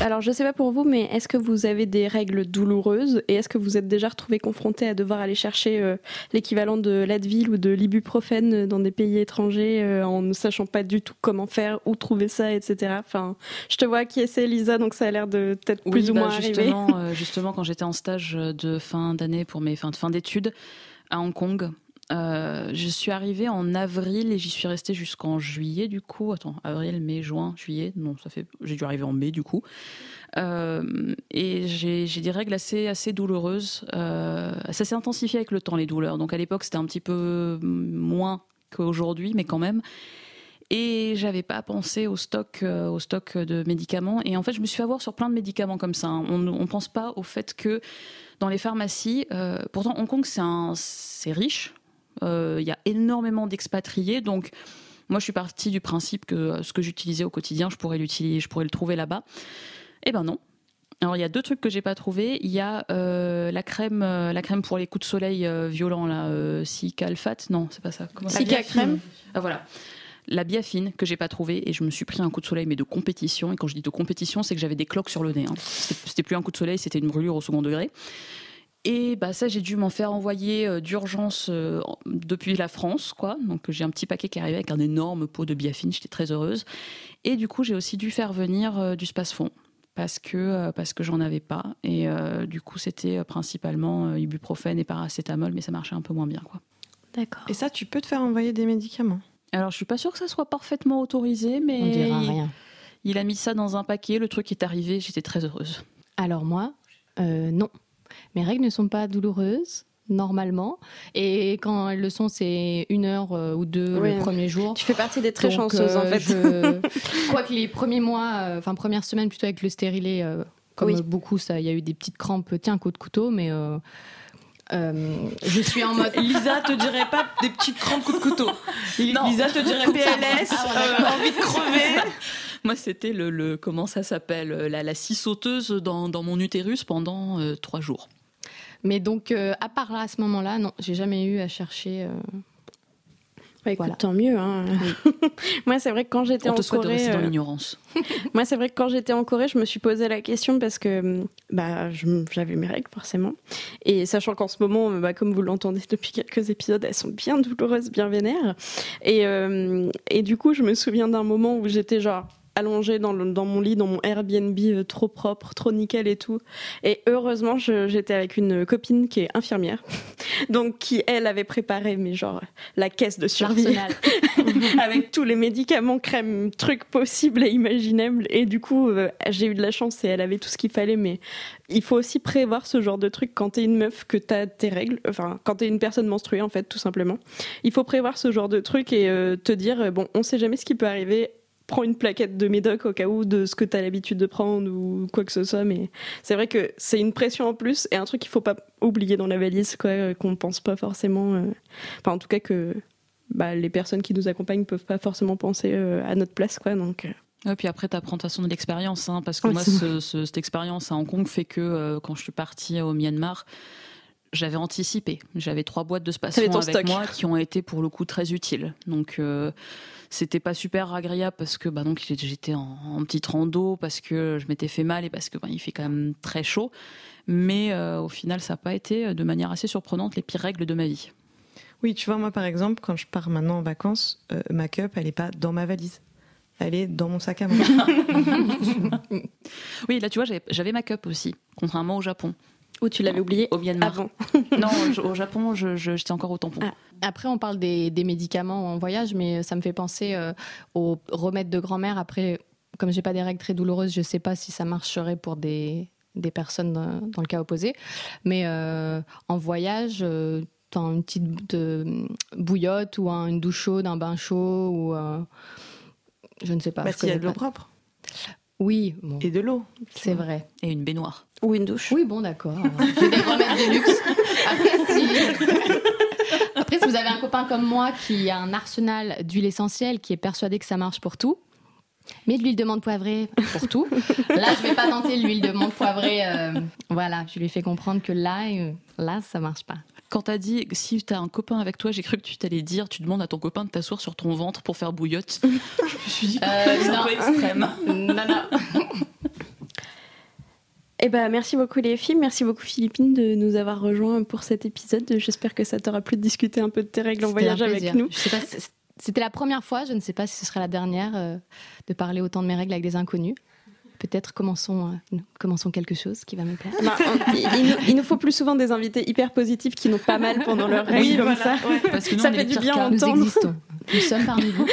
Alors, je sais pas pour vous, mais est-ce que vous avez des règles douloureuses et est-ce que vous êtes déjà retrouvé confronté à devoir aller chercher euh, l'équivalent de l'Advil ou de l'ibuprofène dans des pays étrangers euh, en ne sachant pas du tout comment faire, où trouver ça, etc. Enfin, je te vois qui essaie Lisa, donc ça a l'air de peut-être Oui, plus ou bah, moins justement, euh, *laughs* justement, quand j'étais en stage de fin d'année pour mes fins de fin d'études à Hong Kong, euh, je suis arrivée en avril et j'y suis restée jusqu'en juillet du coup. Attends, avril, mai, juin, juillet. Non, ça fait. J'ai dû arriver en mai du coup. Euh, et j'ai des règles assez assez douloureuses. Euh, ça s'est intensifié avec le temps les douleurs. Donc à l'époque c'était un petit peu moins qu'aujourd'hui, mais quand même. Et j'avais pas pensé au stock, au stock de médicaments. Et en fait, je me suis fait avoir sur plein de médicaments comme ça. hein. On ne pense pas au fait que dans les pharmacies, pourtant Hong Kong c'est riche. Euh, Il y a énormément d'expatriés, donc moi je suis partie du principe que euh, ce que j'utilisais au quotidien, je pourrais l'utiliser, je pourrais le trouver là-bas. Eh ben non. Alors il y a deux trucs que j'ai pas trouvé. Il y a euh, la crème, euh, la crème pour les coups de soleil euh, violents là, Cicalfate. Non, c'est pas ça. Comment Cica crème Ah voilà. La biafine que j'ai pas trouvé et je me suis pris un coup de soleil mais de compétition et quand je dis de compétition c'est que j'avais des cloques sur le nez. hein. C'était plus un coup de soleil c'était une brûlure au second degré. Et bah ça j'ai dû m'en faire envoyer euh, d'urgence euh, depuis la France quoi. Donc j'ai un petit paquet qui arrivait avec un énorme pot de biafine, j'étais très heureuse. Et du coup j'ai aussi dû faire venir euh, du spasfon parce que parce que j'en avais pas et euh, du coup c'était principalement ibuprofène et paracétamol mais ça marchait un peu moins bien quoi. D'accord. Et ça, tu peux te faire envoyer des médicaments? Alors je suis pas sûre que ça soit parfaitement autorisé mais On dira il- rien. Il a mis ça dans un paquet, le truc est arrivé, j'étais très heureuse. Alors moi, euh, non. Mes règles ne sont pas douloureuses, normalement. Et quand elles le sont, c'est une heure euh, ou deux Oui. le premier jour. Tu fais partie des très Donc, chanceuses en euh, fait. je- *laughs* Quoique les premiers mois, euh, enfin première semaine plutôt avec le stérilet, euh, comme Oui. euh, beaucoup, ça, il y a eu des petites crampes, tiens, coup de couteau, mais euh, euh, je suis en mode. *laughs* Lisa te dirait pas des petites crampes coup de couteau. Lisa te dirait. PLS, Ah, ouais, euh, *laughs* envie de crever. Moi, c'était le, le- comment ça s'appelle, euh, la, la scie sauteuse dans, dans mon utérus pendant euh, trois jours. Mais donc, euh, à part là, à ce moment-là, non, j'ai jamais eu à chercher. euh, Bah, écoute, Voilà. tant mieux. hein. *laughs* Moi, c'est vrai que quand j'étais en te Corée, rester dans euh, l'ignorance. *laughs* moi, c'est vrai que quand j'étais en Corée, je me suis posé la question parce que bah, je- j'avais mes règles forcément, et sachant qu'en ce moment, bah, comme vous l'entendez depuis quelques épisodes, elles sont bien douloureuses, bien vénères, et euh, et du coup, je me souviens d'un moment où j'étais genre allongée dans, le- dans mon lit, dans mon Airbnb euh, trop propre, trop nickel et tout. Et heureusement, j'étais avec une copine qui est infirmière, *laughs* donc qui, elle, avait préparé, mais genre, la caisse de survie *laughs* avec tous les médicaments, crèmes, trucs possibles et imaginables. Et du coup, euh, j'ai eu de la chance et elle avait tout ce qu'il fallait. Mais il faut aussi prévoir ce genre de truc quand t'es une meuf, que t'as tes règles. Enfin, quand t'es une personne menstruée, en fait, tout simplement. Il faut prévoir ce genre de truc et euh, te dire, bon, on sait jamais ce qui peut arriver. Prends une plaquette de médoc au cas où de ce que t'as l'habitude de prendre ou quoi que ce soit. Mais c'est vrai que c'est une pression en plus et un truc qu'il faut pas oublier dans la valise, quoi, euh, qu'on pense pas forcément. euh, Enfin, en tout cas, que bah, les personnes qui nous accompagnent peuvent pas forcément penser euh, à notre place, quoi. Donc, Et puis après, tu apprends de toute façon de l'expérience, hein, parce que moi, c'est ce- ce- cette expérience à Hong Kong fait que euh, quand je suis partie au Myanmar, j'avais anticipé. J'avais trois boîtes de ton avec stock. moi qui ont été pour le coup très utiles. Donc euh, c'était pas super agréable parce que bah, donc j'étais en, en petite rando, parce que je m'étais fait mal et parce que bah, il fait quand même très chaud. Mais euh, au final, ça n'a pas été euh, de manière assez surprenante les pires règles de ma vie. Oui, tu vois, moi par exemple, quand je pars maintenant en vacances, euh, ma cup, elle est pas dans ma valise. Elle est dans mon sac à main. *laughs* Oui, là tu vois, j'avais- ma cup aussi, contrairement au Japon. ou tu l'avais oublié Au Myanmar. avant. Non, au- Japon, je- je- j'étais encore au tampon. Ah. Après, on parle des, des médicaments en voyage, mais ça me fait penser euh, aux remèdes de grand-mère. Après, comme j'ai pas des règles très douloureuses, je sais pas si ça marcherait pour des, des personnes dans, dans le cas opposé. Mais euh, en voyage, euh, t'as une petite euh, bouillotte ou un- une douche chaude, un bain chaud ou euh, je ne sais pas. Bah, s'il y a de l'eau propre Oui, bon, et de l'eau. c'est vrai. Et une baignoire. Ou une douche. Oui, bon, d'accord. *laughs* J'ai des remèdes de luxe. Après si... Après, si vous avez un copain comme moi qui a un arsenal d'huile essentielle, qui est persuadé que ça marche pour tout, mais de l'huile de menthe poivrée pour tout, là, je vais pas tenter l'huile de menthe poivrée. euh, voilà, je lui ai fait comprendre que là, euh, là, ça marche pas. Quand t'as dit si t'as un copain avec toi, j'ai cru que tu t'allais dire tu demandes à ton copain de t'asseoir sur ton ventre pour faire bouillotte. *laughs* je me suis dit Euh, *laughs* c'est un non. peu extrême. Non, non. Eh ben, merci beaucoup les filles, merci beaucoup Philippine de nous avoir rejoints pour cet épisode. J'espère que ça t'aura plu de discuter un peu de tes règles en voyage avec nous. C'était la première fois, je ne sais pas si ce sera la dernière, euh, de parler autant de mes règles avec des inconnus. Peut-être commençons, euh, commençons quelque chose qui va me plaire. *laughs* On- il, il nous, il nous faut plus souvent des invités hyper positifs qui n'ont pas mal pendant leurs règles Oui, comme voilà, ça. ouais. Parce que nous, Ça fait les du pires bien Nous existons. Nous sommes parmi vous.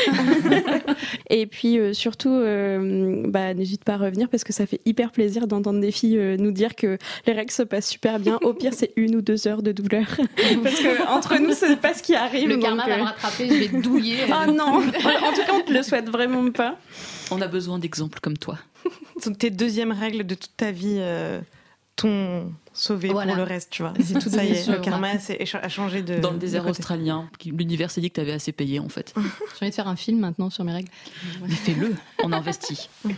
*laughs* Et puis euh, surtout, euh, bah, n'hésite pas à revenir parce que ça fait hyper plaisir d'entendre des filles euh, nous dire que les règles se passent super bien. Au pire, c'est une ou deux heures de douleur. *laughs* parce que entre nous, c'est pas ce qui arrive. Le donc, karma va me rattraper, je vais douiller. Ah non En tout cas, on te le souhaite vraiment pas. On a besoin d'exemples comme toi. Donc tes deuxièmes règles de toute ta vie euh, t'ont sauvé Voilà. pour le reste, tu vois. C'est tout Ça y est, sur le karma c'est- a changé de. Dans le désert côté. australien, qui- l'univers s'est dit que t'avais assez payé en fait. *laughs* J'ai envie de faire un film maintenant sur mes règles. Mais fais-le, on investit. *laughs*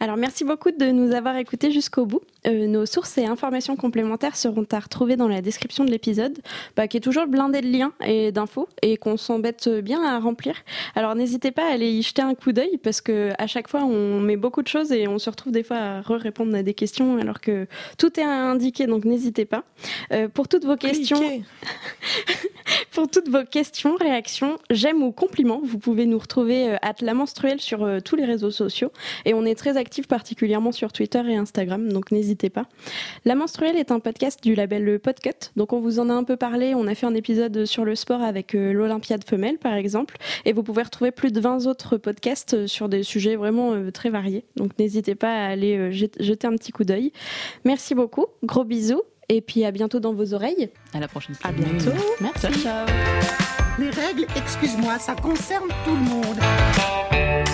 Alors merci beaucoup de nous avoir écoutés jusqu'au bout. Euh, nos sources et informations complémentaires seront à retrouver dans la description de l'épisode, bah, qui est toujours blindé de liens et d'infos et qu'on s'embête bien à remplir. Alors n'hésitez pas à aller y jeter un coup d'œil parce que à chaque fois on met beaucoup de choses et on se retrouve des fois à re-répondre à des questions alors que tout est indiqué, donc n'hésitez pas. Euh, pour toutes vos questions. *laughs* *laughs* pour toutes vos questions, réactions, j'aime ou compliments, vous pouvez nous retrouver euh, à la menstruelle sur euh, tous les réseaux sociaux. Et on est très actifs particulièrement sur Twitter et Instagram, donc n'hésitez pas. La menstruelle est un podcast du label Le Podcut, donc on vous en a un peu parlé, on a fait un épisode sur le sport avec euh, l'Olympiade femelle par exemple, et vous pouvez retrouver plus de 20 autres podcasts euh, sur des sujets vraiment euh, très variés, donc n'hésitez pas à aller euh, jet- jeter un petit coup d'œil. Merci beaucoup, gros bisous, et puis à bientôt dans vos oreilles. À la prochaine. À bientôt. Merci. Ciao, ciao. Les règles, excuse-moi, ça concerne tout le monde.